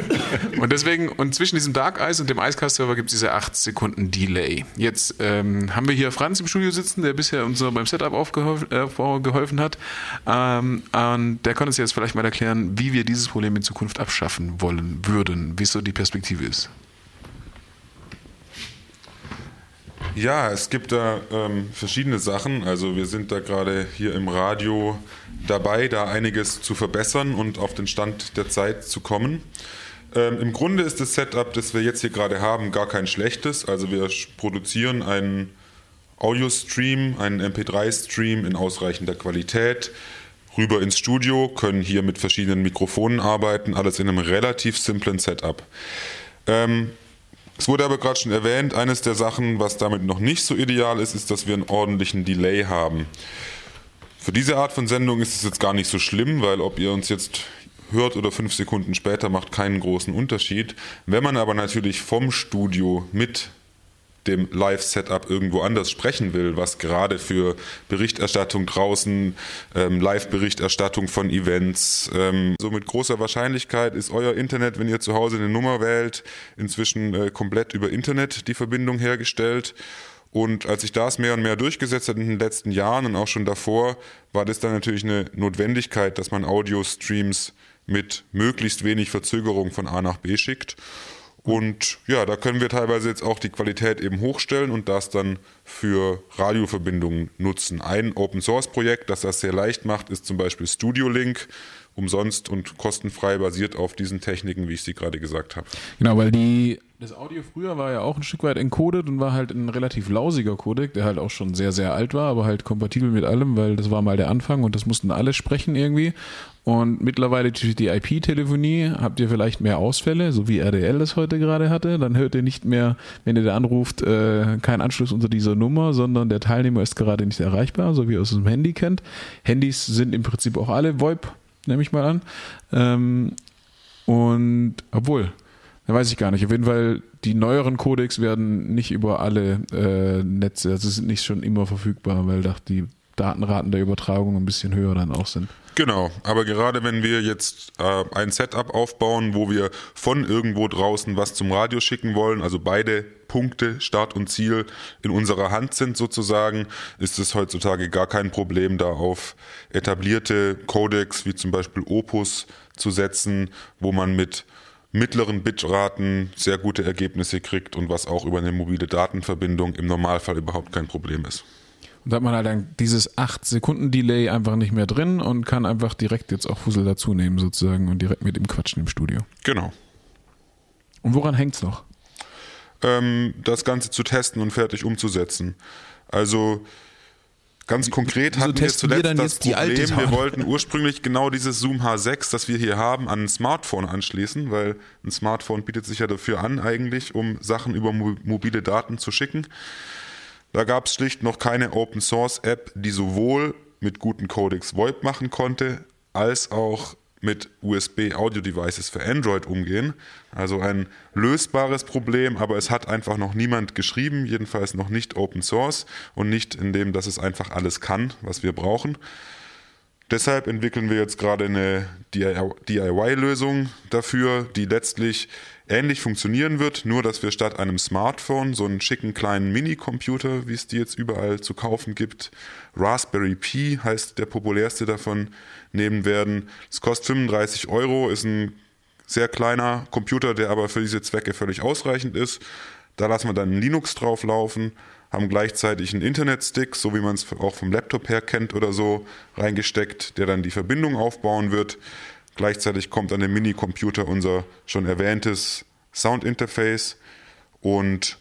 und deswegen, und zwischen diesem Dark Ice und dem Icecast-Server gibt es diese 8 Sekunden Delay. Jetzt ähm, haben wir hier Franz im Studio sitzen, der bisher uns beim Setup aufgeholfen äh, hat. Ähm, und der kann uns jetzt vielleicht mal erklären, wie wir dieses Problem in Zukunft abschaffen wollen würden, wie so die Perspektive ist. Ja, es gibt da ähm, verschiedene Sachen. Also wir sind da gerade hier im Radio dabei, da einiges zu verbessern und auf den Stand der Zeit zu kommen. Ähm, Im Grunde ist das Setup, das wir jetzt hier gerade haben, gar kein schlechtes. Also wir produzieren einen Audio-Stream, einen MP3-Stream in ausreichender Qualität rüber ins Studio, können hier mit verschiedenen Mikrofonen arbeiten, alles in einem relativ simplen Setup. Ähm, es wurde aber gerade schon erwähnt, eines der Sachen, was damit noch nicht so ideal ist, ist, dass wir einen ordentlichen Delay haben. Für diese Art von Sendung ist es jetzt gar nicht so schlimm, weil ob ihr uns jetzt hört oder fünf Sekunden später macht keinen großen Unterschied. Wenn man aber natürlich vom Studio mit dem Live-Setup irgendwo anders sprechen will, was gerade für Berichterstattung draußen, ähm, Live-Berichterstattung von Events, ähm, so mit großer Wahrscheinlichkeit ist euer Internet, wenn ihr zu Hause eine Nummer wählt, inzwischen äh, komplett über Internet die Verbindung hergestellt. Und als sich das mehr und mehr durchgesetzt hat in den letzten Jahren und auch schon davor, war das dann natürlich eine Notwendigkeit, dass man Audio-Streams mit möglichst wenig Verzögerung von A nach B schickt. Und ja, da können wir teilweise jetzt auch die Qualität eben hochstellen und das dann für Radioverbindungen nutzen. Ein Open Source Projekt, das das sehr leicht macht, ist zum Beispiel Studio Link umsonst und kostenfrei basiert auf diesen Techniken, wie ich sie gerade gesagt habe. Genau, weil die das Audio früher war ja auch ein Stück weit encoded und war halt ein relativ lausiger Codec, der halt auch schon sehr, sehr alt war, aber halt kompatibel mit allem, weil das war mal der Anfang und das mussten alle sprechen irgendwie. Und mittlerweile durch die IP-Telefonie habt ihr vielleicht mehr Ausfälle, so wie RDL das heute gerade hatte. Dann hört ihr nicht mehr, wenn ihr da anruft, äh, kein Anschluss unter dieser Nummer, sondern der Teilnehmer ist gerade nicht erreichbar, so wie ihr aus dem Handy kennt. Handys sind im Prinzip auch alle VoIP, nehme ich mal an. Ähm, und obwohl, da weiß ich gar nicht. Auf jeden Fall, die neueren Codecs werden nicht über alle äh, Netze, also sind nicht schon immer verfügbar, weil die Datenraten der Übertragung ein bisschen höher dann auch sind. Genau, aber gerade wenn wir jetzt äh, ein Setup aufbauen, wo wir von irgendwo draußen was zum Radio schicken wollen, also beide Punkte, Start und Ziel in unserer Hand sind sozusagen, ist es heutzutage gar kein Problem, da auf etablierte Codecs wie zum Beispiel Opus zu setzen, wo man mit mittleren Bitraten sehr gute Ergebnisse kriegt und was auch über eine mobile Datenverbindung im Normalfall überhaupt kein Problem ist. Und da hat man halt dann dieses 8-Sekunden-Delay einfach nicht mehr drin und kann einfach direkt jetzt auch Fussel dazu nehmen sozusagen und direkt mit ihm quatschen im Studio. Genau. Und woran hängt es noch? Ähm, das Ganze zu testen und fertig umzusetzen. Also Ganz konkret hatten wir zuletzt wir das Problem, wir wollten ursprünglich genau dieses Zoom H6, das wir hier haben, an ein Smartphone anschließen, weil ein Smartphone bietet sich ja dafür an eigentlich, um Sachen über mobile Daten zu schicken. Da gab es schlicht noch keine Open Source App, die sowohl mit guten Codecs VoIP machen konnte, als auch mit USB Audio Devices für Android umgehen. Also ein lösbares Problem, aber es hat einfach noch niemand geschrieben, jedenfalls noch nicht Open Source und nicht in dem, dass es einfach alles kann, was wir brauchen. Deshalb entwickeln wir jetzt gerade eine DIY-Lösung dafür, die letztlich ähnlich funktionieren wird, nur dass wir statt einem Smartphone so einen schicken kleinen Minicomputer, wie es die jetzt überall zu kaufen gibt, Raspberry Pi heißt der populärste davon, nehmen werden. Es kostet 35 Euro, ist ein sehr kleiner Computer, der aber für diese Zwecke völlig ausreichend ist. Da lassen wir dann Linux drauf laufen, haben gleichzeitig einen Internetstick, so wie man es auch vom Laptop her kennt oder so, reingesteckt, der dann die Verbindung aufbauen wird. Gleichzeitig kommt an dem Minicomputer unser schon erwähntes Soundinterface und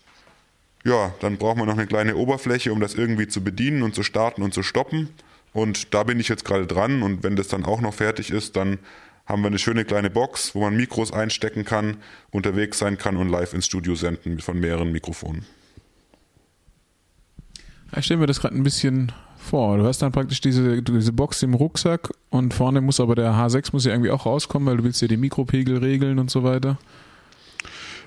ja, dann brauchen wir noch eine kleine Oberfläche, um das irgendwie zu bedienen und zu starten und zu stoppen. Und da bin ich jetzt gerade dran und wenn das dann auch noch fertig ist, dann haben wir eine schöne kleine Box, wo man Mikros einstecken kann, unterwegs sein kann und live ins Studio senden von mehreren Mikrofonen. Ich stelle mir das gerade ein bisschen vor. Du hast dann praktisch diese, diese Box im Rucksack und vorne muss aber der H6 muss ja irgendwie auch rauskommen, weil du willst ja die Mikropegel regeln und so weiter.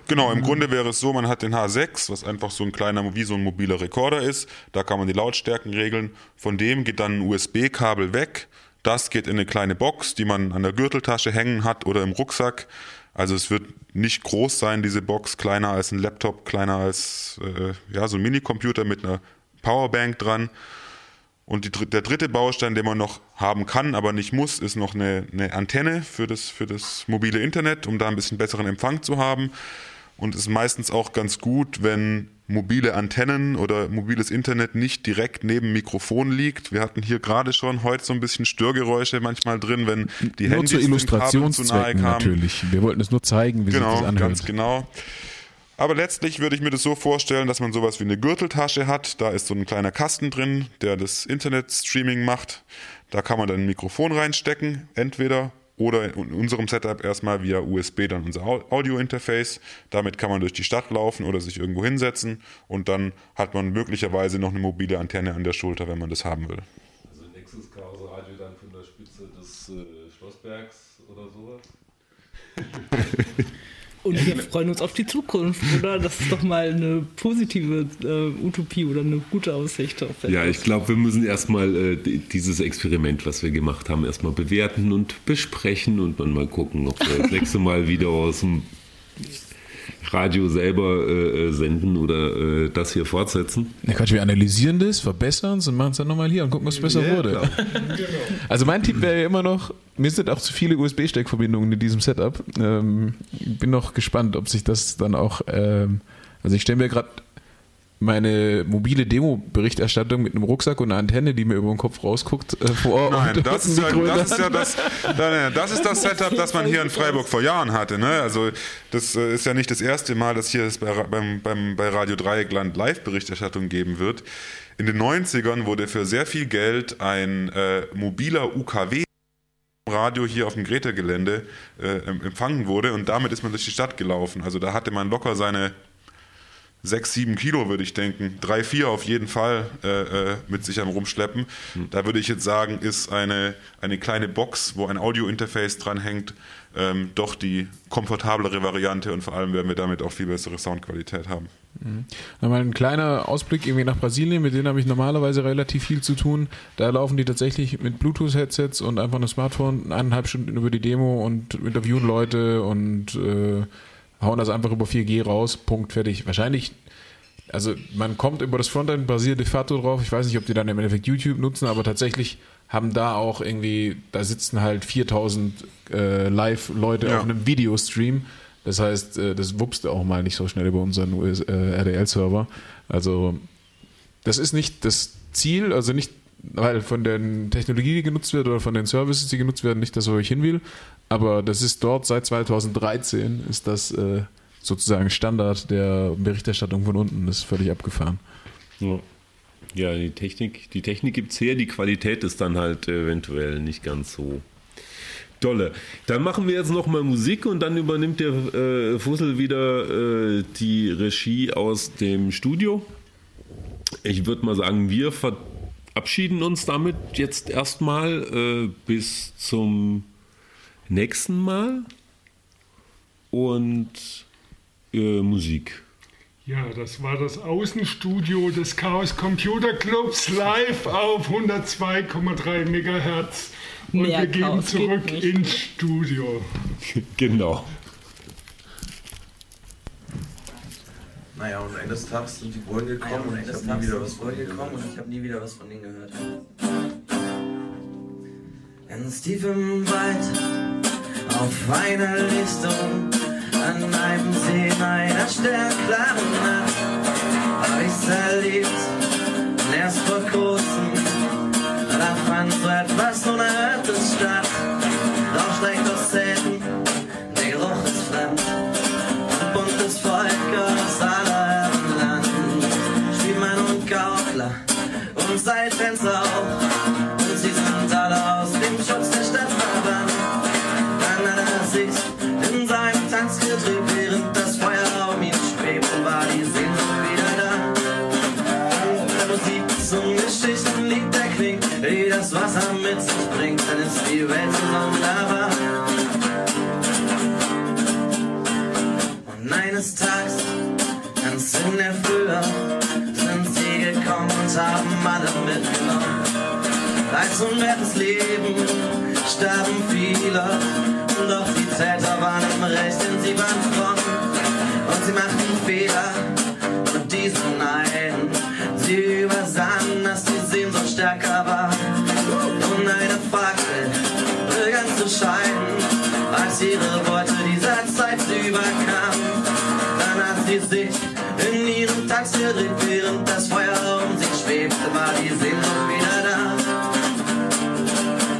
Genau, im Grunde wäre es so, man hat den H6, was einfach so ein kleiner, wie so ein mobiler Rekorder ist. Da kann man die Lautstärken regeln. Von dem geht dann ein USB-Kabel weg. Das geht in eine kleine Box, die man an der Gürteltasche hängen hat oder im Rucksack. Also es wird nicht groß sein, diese Box, kleiner als ein Laptop, kleiner als äh, ja, so ein Minicomputer mit einer Powerbank dran. Und die, der dritte Baustein, den man noch haben kann, aber nicht muss, ist noch eine, eine Antenne für das, für das mobile Internet, um da ein bisschen besseren Empfang zu haben. Und es ist meistens auch ganz gut, wenn mobile Antennen oder mobiles Internet nicht direkt neben Mikrofon liegt. Wir hatten hier gerade schon heute so ein bisschen Störgeräusche manchmal drin, wenn die nur Handys zu Illustrationszwecken zu nahe kamen. natürlich. Wir wollten es nur zeigen, wie genau, sich das anhört. ganz genau. Aber letztlich würde ich mir das so vorstellen, dass man sowas wie eine Gürteltasche hat. Da ist so ein kleiner Kasten drin, der das Internet-Streaming macht. Da kann man dann ein Mikrofon reinstecken, entweder oder in unserem Setup erstmal via USB dann unser Audio-Interface. Damit kann man durch die Stadt laufen oder sich irgendwo hinsetzen und dann hat man möglicherweise noch eine mobile Antenne an der Schulter, wenn man das haben will. Also nächstes Chaos Radio dann von der Spitze des äh, Schlossbergs oder sowas? Und wir freuen uns auf die Zukunft, oder? Das ist doch mal eine positive äh, Utopie oder eine gute Aussicht. Auf ja, ich glaube, wir müssen erstmal äh, dieses Experiment, was wir gemacht haben, erstmal bewerten und besprechen und dann mal gucken, ob wir das nächste Mal wieder aus dem Radio selber äh, äh, senden oder äh, das hier fortsetzen. Na Quatsch, wir analysieren das, verbessern es und machen es dann nochmal hier und gucken, was besser Ja, wurde. klar. Also mein Tipp wäre ja immer noch, mir sind auch zu viele USB-Steckverbindungen in diesem Setup. Ähm, bin noch gespannt, ob sich das dann auch, ähm, also ich stelle mir gerade meine mobile Demo-Berichterstattung mit einem Rucksack und einer Antenne, die mir über den Kopf rausguckt, äh, vor. Nein, das ist, ja, das, ist ja das, das ist das Setup, das man hier in Freiburg vor Jahren hatte. Ne? Also das äh, ist ja nicht das erste Mal, dass hier es bei, beim, beim, bei Radio Dreieckland Live-Berichterstattung geben wird. In den 90ern wurde für sehr viel Geld ein äh, mobiler UKW Radio hier auf dem Greta-Gelände äh, empfangen wurde und damit ist man durch die Stadt gelaufen. Also da hatte man locker seine sechs, sieben Kilo, würde ich denken. Drei, vier auf jeden Fall äh, äh, mit sich am Rumschleppen. Da würde ich jetzt sagen, ist eine, eine kleine Box, wo ein Audio-Interface dranhängt, ähm, doch die komfortablere Variante und vor allem werden wir damit auch viel bessere Soundqualität haben. Nochmal ein kleiner Ausblick irgendwie nach Brasilien, mit denen habe ich normalerweise relativ viel zu tun. Da laufen die tatsächlich mit Bluetooth-Headsets und einfach einem Smartphone eineinhalb Stunden über die Demo und interviewen Leute und äh, hauen das einfach über 4G raus, Punkt, fertig. Wahrscheinlich, also man kommt über das Frontend basiert de facto drauf. Ich weiß nicht, ob die dann im Endeffekt YouTube nutzen, aber tatsächlich haben da auch irgendwie, da sitzen halt 4000 äh, Live-Leute Ja. auf einem Videostream. Das heißt, äh, das wuppst du auch mal nicht so schnell über unseren US, äh, RDL-Server. Also, das ist nicht das Ziel, also nicht, weil von der Technologie, die genutzt wird oder von den Services, die genutzt werden, nicht das, wo ich hin will. Aber das ist dort seit 2013 ist das äh, sozusagen Standard der Berichterstattung von unten. Das ist völlig abgefahren. Ja. Ja, die Technik, die Technik gibt es her, die Qualität ist dann halt eventuell nicht ganz so dolle. Dann machen wir jetzt nochmal Musik und dann übernimmt der äh, Fussel wieder äh, die Regie aus dem Studio. Ich würde mal sagen, wir verabschieden uns damit jetzt erstmal äh, bis zum nächsten Mal und äh, Musik. Ja, das war das Außenstudio des Chaos Computer Clubs live auf 102,3 Megahertz. Und Mehr wir gehen Chaos zurück ins Studio. Genau. Naja, und eines Tages sind die Bullen gekommen und ich habe nie wieder was von denen gekommen und ich habe nie wieder was von denen gehört. Ganz tief im Wald, auf einer Lichtung, an einem See in einer sternklaren Nacht, hab ich's erlebt und erst vor kurzem, da fand so etwas Unerhörtes statt. Doch schlägt Wasser mit sich bringt, dann ist die Welt so wunderbar. Und eines Tages, ganz in der Frühe, sind sie gekommen und haben alle mitgenommen. Als unwertes Leben starben viele, doch die Täter waren im Recht, denn sie waren fromm. Und sie machten Fehler, und diesen einen, sie übersahen, dass die Sehnsucht stärker war. Und eine Fackel begann zu scheinen, als ihre Worte dieser Zeit überkam. Dann hat sie sich in ihrem Tanz gedreht, während das Feuer um sie schwebte, war die Sehnsucht wieder da.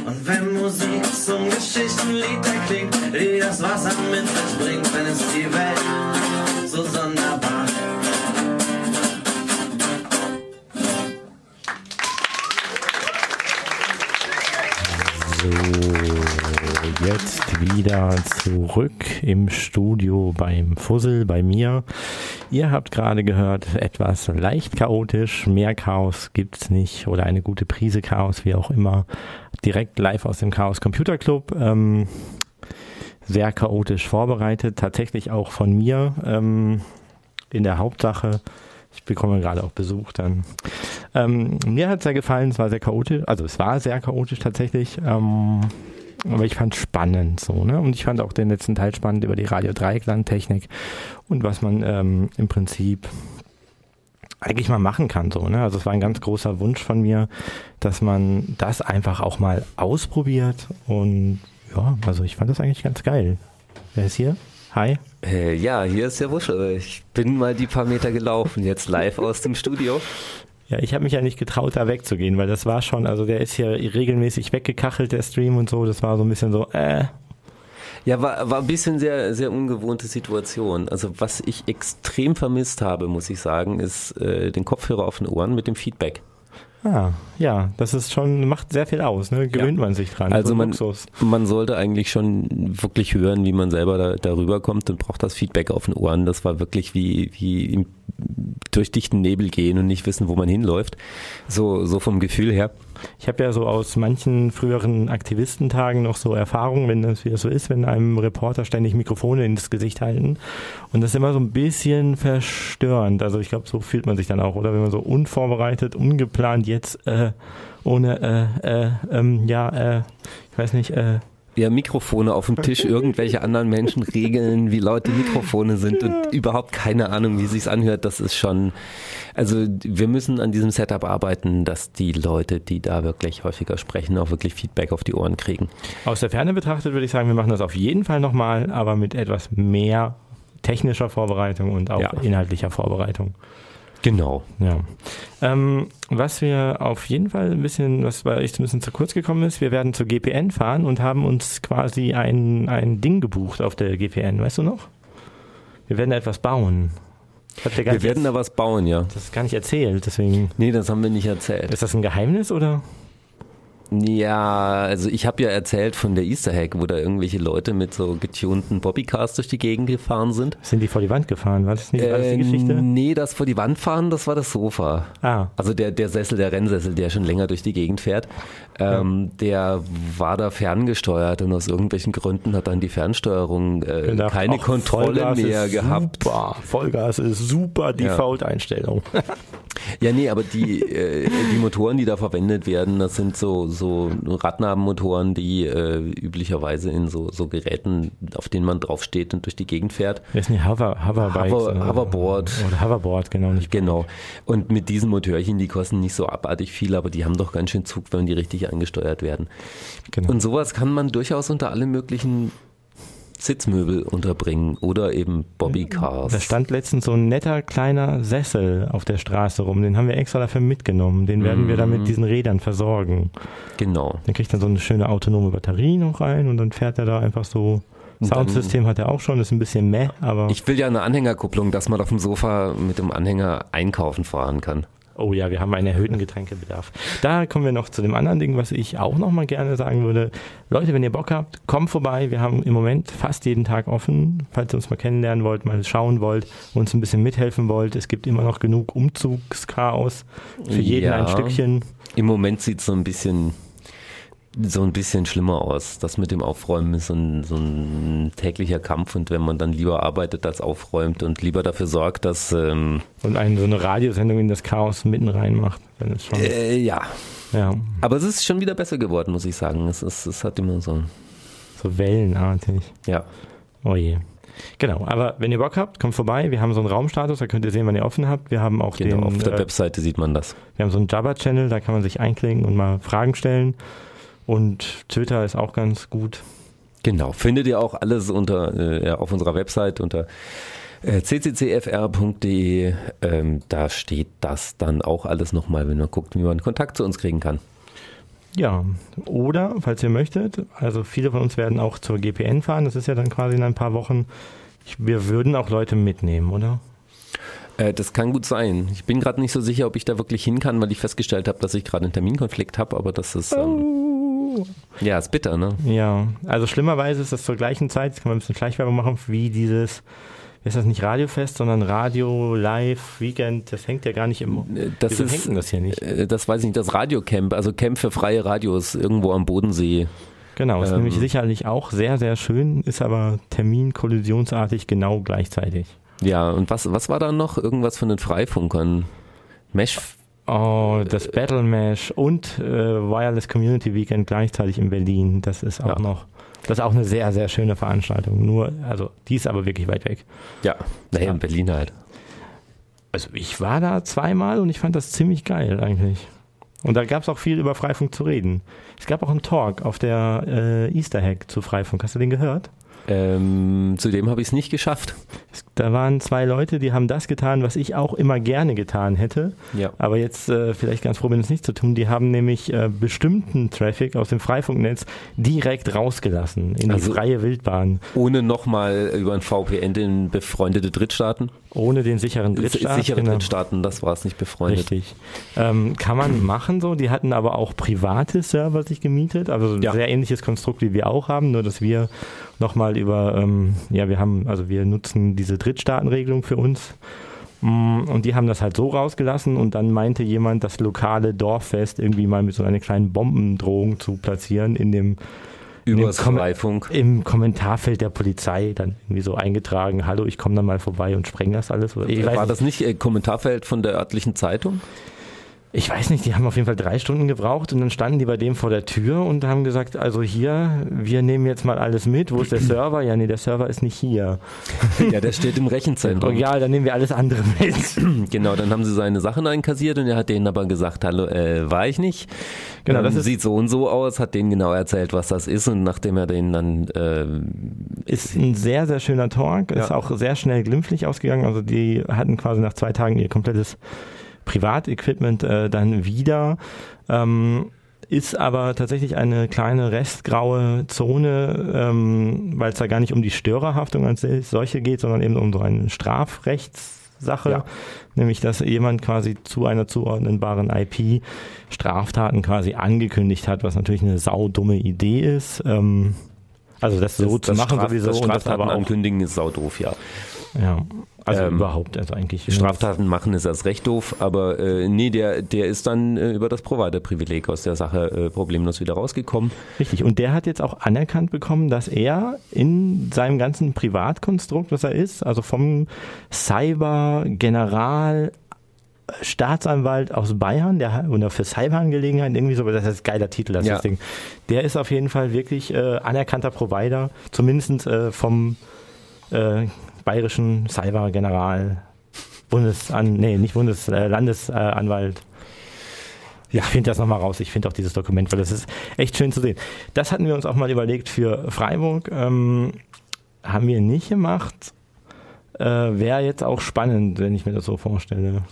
Und wenn Musik zum Geschichtenlied erklingt, wie das Wasser mit sich bringt, dann ist die Welt jetzt wieder zurück im Studio beim Fussel, bei mir. Ihr habt gerade gehört, etwas leicht chaotisch, mehr Chaos gibt's nicht oder eine gute Prise Chaos, wie auch immer. Direkt live aus dem Chaos Computer Club. Ähm, sehr chaotisch vorbereitet, tatsächlich auch von mir ähm, in der Hauptsache. Ich bekomme gerade auch Besuch dann. Ähm, mir hat es sehr gefallen, es war sehr chaotisch, also es war sehr chaotisch tatsächlich, ähm, aber ich fand es spannend so, ne? Und ich fand auch den letzten Teil spannend über die Radio Dreieckland-Technik und was man ähm, im Prinzip eigentlich mal machen kann, so, ne? Also es war ein ganz großer Wunsch von mir, dass man das einfach auch mal ausprobiert und ja, also ich fand das eigentlich ganz geil. Wer ist hier? Hi. Äh, ja, hier ist der Wuschel. Ich bin mal die paar Meter gelaufen, jetzt live aus dem Studio. Ja, ich habe mich ja nicht getraut, da wegzugehen, weil das war schon, also der ist hier regelmäßig weggekachelt, der Stream und so. Das war so ein bisschen so, äh. Ja, war, war ein bisschen sehr, sehr ungewohnte Situation. Also was ich extrem vermisst habe, muss ich sagen, ist äh, den Kopfhörer auf den Ohren mit dem Feedback. Ah, ja, das ist schon, macht sehr viel aus, ne? Gewöhnt man sich dran. Also So man, Luxus. man sollte eigentlich schon wirklich hören, wie man selber da, darüber kommt und braucht das Feedback auf den Ohren. Das war wirklich wie, wie im, durch dichten Nebel gehen und nicht wissen, wo man hinläuft. So, so vom Gefühl her. Ich habe ja so aus manchen früheren Aktivistentagen noch so Erfahrungen, wenn das wie das so ist, wenn einem Reporter ständig Mikrofone ins Gesicht halten. Und das ist immer so ein bisschen verstörend. Also ich glaube, so fühlt man sich dann auch, oder wenn man so unvorbereitet, ungeplant jetzt äh, ohne äh, äh, ähm, ja, äh, ich weiß nicht, äh, Ja, Mikrofone auf dem Tisch, irgendwelche anderen Menschen regeln, wie laut die Mikrofone sind und überhaupt keine Ahnung, wie sich's anhört. Das ist schon, also wir müssen an diesem Setup arbeiten, dass die Leute, die da wirklich häufiger sprechen, auch wirklich Feedback auf die Ohren kriegen. Aus der Ferne betrachtet würde ich sagen, wir machen das auf jeden Fall nochmal, aber mit etwas mehr technischer Vorbereitung und auch Ja. inhaltlicher Vorbereitung. Genau. Ja. Ähm, was wir auf jeden Fall ein bisschen, was bei euch ein bisschen zu kurz gekommen ist, wir werden zur GPN fahren und haben uns quasi ein, ein Ding gebucht auf der GPN, weißt du noch? Wir werden da etwas bauen. Wir werden da was bauen, ja. das ist gar nicht erzählt, deswegen. Nee, das haben wir nicht erzählt. Ist das ein Geheimnis oder? Ja, also ich habe ja erzählt von der Easter Hack, wo da irgendwelche Leute mit so getunten Bobbycars durch die Gegend gefahren sind. Sind die vor die Wand gefahren? War das nicht war das die Geschichte? Nee, das vor die Wand fahren, das war das Sofa. Ah. Also der, der Sessel, der Rennsessel, der schon länger durch die Gegend fährt, ähm, der war da ferngesteuert und aus irgendwelchen Gründen hat dann die Fernsteuerung äh, Gedacht, keine ach, Kontrolle Vollgas mehr gehabt. Super. Vollgas ist super Default-Einstellung. Ja, nee, aber die, äh, die Motoren, die da verwendet werden, das sind so, so Radnabenmotoren, die äh, üblicherweise in so, so Geräten, auf denen man draufsteht und durch die Gegend fährt. Das sind die Hover, Hoverbikes. Hover- Hoverboard. Oder Hoverboard, genau. Nicht Genau. Und mit diesen Motörchen, die kosten nicht so abartig viel, aber die haben doch ganz schön Zug, wenn die richtig angesteuert werden. Genau. Und sowas kann man durchaus unter alle möglichen Sitzmöbel unterbringen oder eben Bobbycars. Da stand letztens so ein netter kleiner Sessel auf der Straße rum. Den haben wir extra dafür mitgenommen. Den werden wir dann Mhm. mit diesen Rädern versorgen. Genau. Dann kriegt er so eine schöne autonome Batterie noch rein und dann fährt er da einfach so. Soundsystem hat er auch schon, ist ein bisschen meh, aber. Ich will ja eine Anhängerkupplung, dass man auf dem Sofa mit dem Anhänger einkaufen fahren kann. Oh ja, wir haben einen erhöhten Getränkebedarf. Da kommen wir noch zu dem anderen Ding, was ich auch noch mal gerne sagen würde. Leute, wenn ihr Bock habt, kommt vorbei. Wir haben im Moment fast jeden Tag offen. Falls ihr uns mal kennenlernen wollt, mal schauen wollt, uns ein bisschen mithelfen wollt. Es gibt immer noch genug Umzugschaos. Für jeden Ja. ein Stückchen. Im Moment sieht es so ein bisschen so ein bisschen schlimmer aus. Das mit dem Aufräumen ist so ein, so ein täglicher Kampf und wenn man dann lieber arbeitet als aufräumt und lieber dafür sorgt, dass ähm, Und einen, so eine Radiosendung in das Chaos mitten reinmacht. Dann ist schon, äh, ja. ja, Aber es ist schon wieder besser geworden, muss ich sagen. Es, ist, es hat immer so so wellenartig. ja. Oh je. Genau, aber wenn ihr Bock habt, kommt vorbei. Wir haben so einen Raumstatus, da könnt ihr sehen, wann ihr offen habt. Wir haben auch Genau, den, auf der äh, Webseite sieht man das. Wir haben so einen Jabba-Channel, da kann man sich einklinken und mal Fragen stellen. Und Twitter ist auch ganz gut. Genau, findet ihr auch alles unter äh, auf unserer Website unter äh, cccfr.de. Ähm, da steht das dann auch alles nochmal, wenn man guckt, wie man Kontakt zu uns kriegen kann. Ja, oder, falls ihr möchtet, also viele von uns werden auch zur GPN fahren, das ist ja dann quasi in ein paar Wochen. Wir würden auch Leute mitnehmen, oder? Äh, das kann gut sein. Ich bin gerade nicht so sicher, ob ich da wirklich hin kann, weil ich festgestellt habe, dass ich gerade einen Terminkonflikt habe, aber das ist ähm, ja ist bitter, ne? Ja, also schlimmerweise ist das zur gleichen Zeit, jetzt kann man ein bisschen Schleichwerbung machen, wie dieses, ist das nicht Radiofest, sondern Radio Live Weekend, das hängt ja gar nicht im, Äh, Das wieso ist das hier nicht? äh, das weiß ich nicht, das Radiocamp, also Camp für freie Radios irgendwo am Bodensee. Genau, ist ähm, nämlich sicherlich auch sehr, sehr schön, ist aber terminkollisionsartig genau gleichzeitig. Ja, und was was war da noch irgendwas von den Freifunkern? Mesh Oh, das Battle Mesh und äh, Wireless Community Weekend gleichzeitig in Berlin. Das ist auch Ja. noch, das ist auch eine sehr, sehr schöne Veranstaltung. Nur, also die ist aber wirklich weit weg. Ja, naja, Ja. in Berlin halt. Also ich war da zweimal und ich fand das ziemlich geil eigentlich. Und da gab es auch viel über Freifunk zu reden. Es gab auch einen Talk auf der äh, Easter Hack zu Freifunk. Hast du den gehört? Ähm, zudem habe ich es nicht geschafft. Es, da waren zwei Leute, die haben das getan, was ich auch immer gerne getan hätte. Ja. Aber jetzt äh, vielleicht ganz froh bin, es nicht zu tun. Die haben nämlich äh, bestimmten Traffic aus dem Freifunknetz direkt rausgelassen in Also- die freie Wildbahn, Ohne nochmal über ein VPN in befreundete Drittstaaten. Ohne den sicheren Drittstaat. Sichere genau. Drittstaaten, das war es nicht befreundet. Richtig. Ähm, kann man machen so. Die hatten aber auch private Server sich gemietet. Also Ja. ein sehr ähnliches Konstrukt, wie wir auch haben, nur dass wir nochmal über, ähm, ja, wir haben, also wir nutzen diese Drittstaatenregelung für uns. Mm, Und die haben das halt so rausgelassen und dann meinte jemand, das lokale Dorffest irgendwie mal mit so einer kleinen Bombendrohung zu platzieren in dem Übers Kom- Freifunk. im Kommentarfeld der Polizei dann irgendwie so eingetragen, hallo, ich komme dann mal vorbei und spreng das alles. Oder, weiß War das nicht äh, Kommentarfeld von der örtlichen Zeitung? Ich weiß nicht, die haben auf jeden Fall drei Stunden gebraucht und dann standen die bei dem vor der Tür und haben gesagt, also hier, wir nehmen jetzt mal alles mit. Wo ist der Server? Ja, nee, der Server ist nicht hier. Ja, der steht im Rechenzentrum. ja, dann nehmen wir alles andere mit. Genau, dann haben sie seine Sachen einkassiert und er hat denen aber gesagt, hallo, äh, war ich nicht. Genau, ähm, das ist- sieht so und so aus, hat denen genau erzählt, was das ist und nachdem er denen dann äh, Ist ein sehr, sehr schöner Talk. Ist Ja. auch sehr schnell glimpflich ausgegangen. Also die hatten quasi nach zwei Tagen ihr komplettes Privatequipment äh, dann wieder. Ähm, ist aber tatsächlich eine kleine restgraue Zone, ähm, weil es da gar nicht um die Störerhaftung als solche geht, sondern eben um so eine Sache, Ja. nämlich dass jemand quasi zu einer zuordnenbaren IP Straftaten quasi angekündigt hat, was natürlich eine saudumme Idee ist. Ähm, also das so zu machen Straf- sowieso das und das Straftaten aber auch ankündigen ist saudoof, ja. ja, also Ähm, überhaupt also eigentlich Straftaten machen ist erst recht doof, aber äh, nee, der, der ist dann äh, über das Provider-Privileg aus der Sache äh, problemlos wieder rausgekommen. Richtig. Und der hat jetzt auch anerkannt bekommen, dass er in seinem ganzen Privatkonstrukt, was er ist, also vom Cyber-General Staatsanwalt aus Bayern, der oder für Cyberangelegenheiten, irgendwie so, das ist ein geiler Titel, das, Ja. das Ding. Der ist auf jeden Fall wirklich äh, anerkannter Provider, zumindest äh, vom äh, bayerischen Cyber-General, Bundesan, nee, nicht Bundes, äh, Landesanwalt. Ja, ich finde das nochmal raus. Ich finde auch dieses Dokument, weil das ist echt schön zu sehen. Das hatten wir uns auch mal überlegt für Freiburg. Ähm, haben wir nicht gemacht. Äh, Wäre jetzt auch spannend, wenn ich mir das so vorstelle.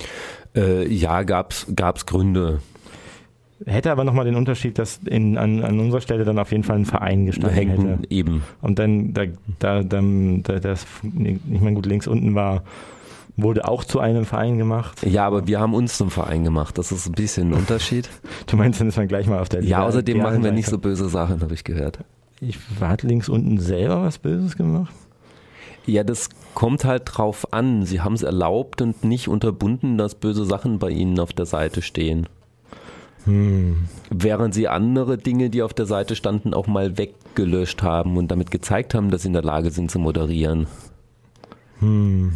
Äh, ja, gab's, gab's Gründe. Hätte aber nochmal den Unterschied, dass in, an, an unserer Stelle dann auf jeden Fall ein Verein gestanden hätte. Hängen eben. Und dann, da, da, dann, da, das, ich meine, gut, links unten war, wurde auch zu einem Verein gemacht. Ja, aber wir haben uns zum Verein gemacht. Das ist ein bisschen ein Unterschied. Du meinst, dann ist man gleich mal auf der Ja, außerdem machen wir nicht so Seite. böse Sachen, habe ich gehört. Ich hat links unten selber was Böses gemacht? Ja, das kommt halt drauf an. Sie haben es erlaubt und nicht unterbunden, dass böse Sachen bei ihnen auf der Seite stehen. Hm. Während sie andere Dinge, die auf der Seite standen, auch mal weggelöscht haben und damit gezeigt haben, dass sie in der Lage sind zu moderieren. Hm.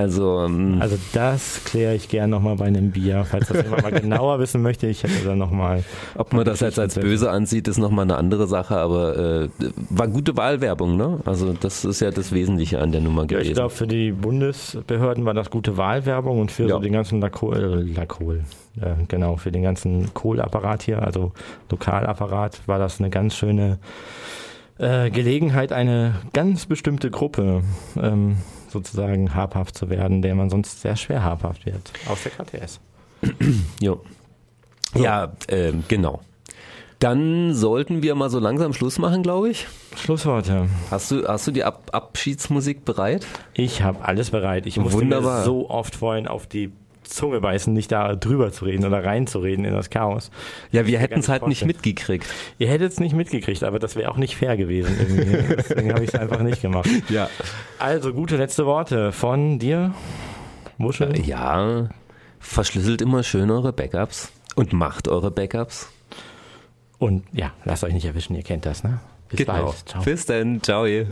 Also, ähm, Also das kläre ich gern nochmal bei einem Bier. Falls das jemand mal genauer wissen möchte, ich hätte dann nochmal... ob man das jetzt als böse ansieht, ist nochmal eine andere Sache, aber äh, war gute Wahlwerbung, ne? Also das ist ja das Wesentliche an der Nummer Ja, gewesen. ich glaube, für die Bundesbehörden war das gute Wahlwerbung und für Ja. so den ganzen Lakol, äh, Lakol äh, genau, für den ganzen Kohlapparat hier, also Lokalapparat, war das eine ganz schöne äh, Gelegenheit, eine ganz bestimmte Gruppe ähm, sozusagen habhaft zu werden, der man sonst sehr schwer habhaft wird. Aus der KTS. Jo. Ja, ähm, genau. Dann sollten wir mal so langsam Schluss machen, glaube ich. Schlussworte. Hast du, hast du die Ab Abschiedsmusik bereit? Ich habe alles bereit. Ich musste Wunderbar. mir so oft vorhin auf die Zunge beißen, nicht da drüber zu reden oder reinzureden in das Chaos. Ja, wir hätten es halt nicht mitgekriegt. Ihr hättet es nicht mitgekriegt, aber das wäre auch nicht fair gewesen irgendwie. Deswegen habe ich es einfach nicht gemacht. Ja. Also, gute letzte Worte von dir, Muschel. Ja, verschlüsselt immer schön eure Backups und macht eure Backups. Und ja, lasst euch nicht erwischen, ihr kennt das, ne? Bis bald. Ciao. Bis dann. Ciao. ihr.